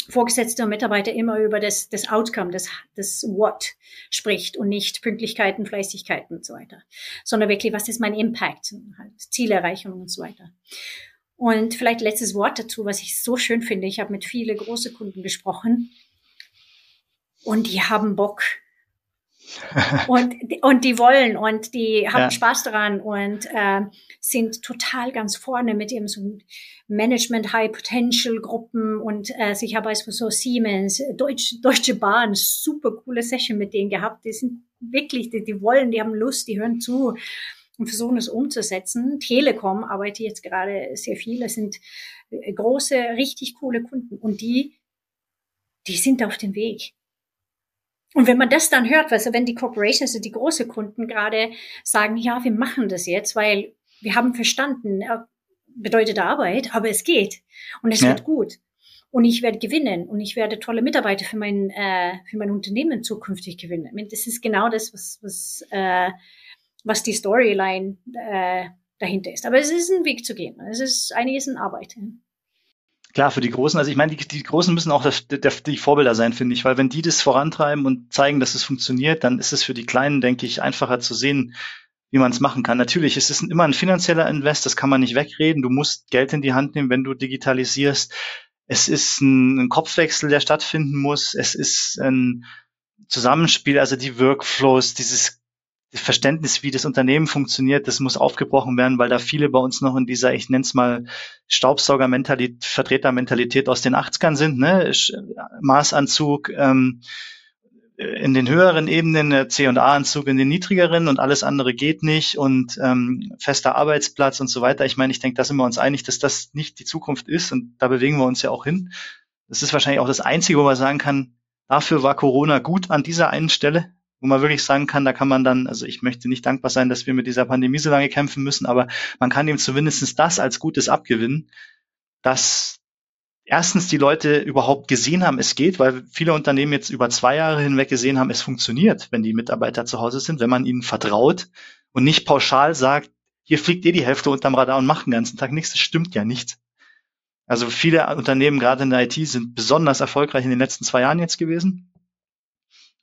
Vorgesetzte und Mitarbeiter immer über das, das Outcome, das, das What spricht und nicht Pünktlichkeiten, Fleißigkeiten und so weiter, sondern wirklich, was ist mein Impact, halt Zielerreichung und so weiter. Und vielleicht letztes Wort dazu, was ich so schön finde. Ich habe mit vielen großen Kunden gesprochen und die haben Bock, und, und die wollen und die haben ja. Spaß daran und äh, sind total ganz vorne mit ihrem so Management High Potential Gruppen und äh, ich habe also so Siemens, Deutsch, Deutsche Bahn, super coole Session mit denen gehabt. Die sind wirklich, die, die wollen, die haben Lust, die hören zu und versuchen es umzusetzen. Telekom arbeitet jetzt gerade sehr viel. Das sind äh, große, richtig coole Kunden und die, die sind auf dem Weg. Und wenn man das dann hört, also wenn die Corporations, also die großen Kunden gerade sagen, ja, wir machen das jetzt, weil wir haben verstanden, bedeutet Arbeit, aber es geht und es ja. wird gut und ich werde gewinnen und ich werde tolle Mitarbeiter für mein äh, für mein Unternehmen zukünftig gewinnen. Das ist genau das, was was äh, was die Storyline äh, dahinter ist. Aber es ist ein Weg zu gehen. Es ist einiges in Arbeit. Klar, für die Großen, also ich meine, die, die Großen müssen auch das, der, die Vorbilder sein, finde ich, weil wenn die das vorantreiben und zeigen, dass es funktioniert, dann ist es für die Kleinen, denke ich, einfacher zu sehen, wie man es machen kann. Natürlich, es ist immer ein finanzieller Invest, das kann man nicht wegreden. Du musst Geld in die Hand nehmen, wenn du digitalisierst. Es ist ein, ein Kopfwechsel, der stattfinden muss. Es ist ein Zusammenspiel, also die Workflows, dieses Verständnis, wie das Unternehmen funktioniert, das muss aufgebrochen werden, weil da viele bei uns noch in dieser, ich nenne es mal, Staubsauger-Mentalität, Vertreter-Mentalität aus den 80ern sind, ne? Maßanzug ähm, in den höheren Ebenen, C&A-Anzug in den niedrigeren und alles andere geht nicht und ähm, fester Arbeitsplatz und so weiter. Ich meine, ich denke, da sind wir uns einig, dass das nicht die Zukunft ist und da bewegen wir uns ja auch hin. Das ist wahrscheinlich auch das Einzige, wo man sagen kann, dafür war Corona gut an dieser einen Stelle, wo man wirklich sagen kann, da kann man dann, also ich möchte nicht dankbar sein, dass wir mit dieser Pandemie so lange kämpfen müssen, aber man kann ihm zumindest das als Gutes abgewinnen, dass erstens die Leute überhaupt gesehen haben, es geht, weil viele Unternehmen jetzt über zwei Jahre hinweg gesehen haben, es funktioniert, wenn die Mitarbeiter zu Hause sind, wenn man ihnen vertraut und nicht pauschal sagt, hier fliegt ihr die Hälfte unterm Radar und macht den ganzen Tag nichts. Das stimmt ja nicht. Also viele Unternehmen, gerade in der IT, sind besonders erfolgreich in den letzten zwei Jahren jetzt gewesen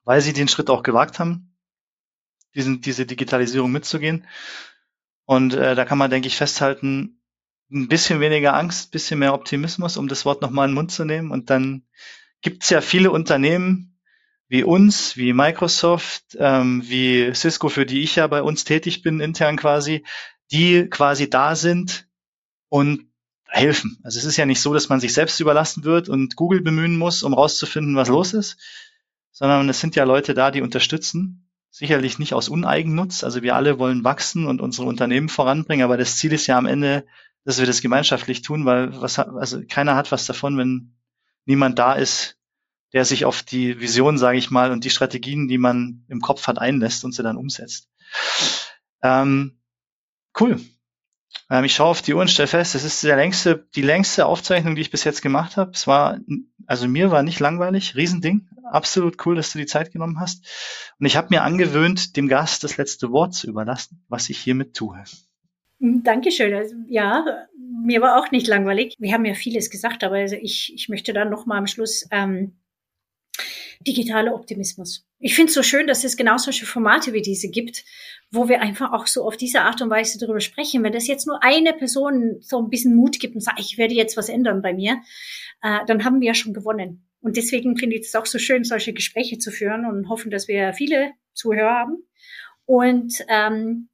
weil sie den Schritt auch gewagt haben, diesen, diese Digitalisierung mitzugehen. Und äh, da kann man, denke ich, festhalten, ein bisschen weniger Angst, bisschen mehr Optimismus, um das Wort nochmal in den Mund zu nehmen. Und dann gibt es ja viele Unternehmen wie uns, wie Microsoft, ähm, wie Cisco, für die ich ja bei uns tätig bin, intern quasi, die quasi da sind und helfen. Also es ist ja nicht so, dass man sich selbst überlassen wird und Google bemühen muss, um rauszufinden, was los ist, sondern es sind ja Leute da, die unterstützen. Sicherlich nicht aus Uneigennutz. Also wir alle wollen wachsen und unsere Unternehmen voranbringen, aber das Ziel ist ja am Ende, dass wir das gemeinschaftlich tun, weil was, also keiner hat was davon, wenn niemand da ist, der sich auf die Vision, sage ich mal, und die Strategien, die man im Kopf hat, einlässt und sie dann umsetzt. Ähm, cool. Ähm, ich schaue auf die Uhr und stelle fest, das ist der längste, die längste Aufzeichnung, die ich bis jetzt gemacht habe. Es war, also mir war nicht langweilig, Riesending. Absolut cool, dass du die Zeit genommen hast. Und ich habe mir angewöhnt, dem Gast das letzte Wort zu überlassen, was ich hiermit tue. Dankeschön. Also, ja, mir war auch nicht langweilig. Wir haben ja vieles gesagt, aber also ich, ich möchte dann noch mal am Schluss ähm, digitaler Optimismus. Ich finde es so schön, dass es genau solche Formate wie diese gibt, wo wir einfach auch so auf diese Art und Weise darüber sprechen. Wenn das jetzt nur eine Person so ein bisschen Mut gibt und sagt, ich werde jetzt was ändern bei mir, äh, dann haben wir ja schon gewonnen. Und deswegen finde ich es auch so schön, solche Gespräche zu führen und hoffen, dass wir viele Zuhörer haben. Und ähm,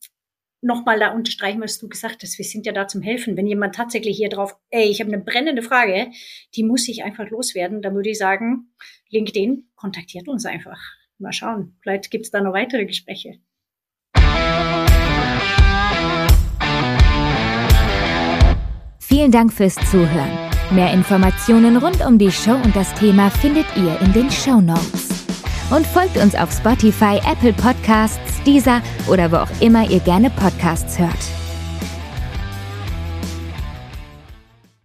nochmal da unterstreichen, was du gesagt hast. Wir sind ja da zum Helfen. Wenn jemand tatsächlich hier drauf, ey, ich habe eine brennende Frage, die muss ich einfach loswerden, dann würde ich sagen, LinkedIn kontaktiert uns einfach. Mal schauen. Vielleicht gibt es da noch weitere Gespräche. Vielen Dank fürs Zuhören. Mehr Informationen rund um die Show und das Thema findet ihr in den Show Notes. Und folgt uns auf Spotify, Apple Podcasts, Deezer oder wo auch immer ihr gerne Podcasts hört.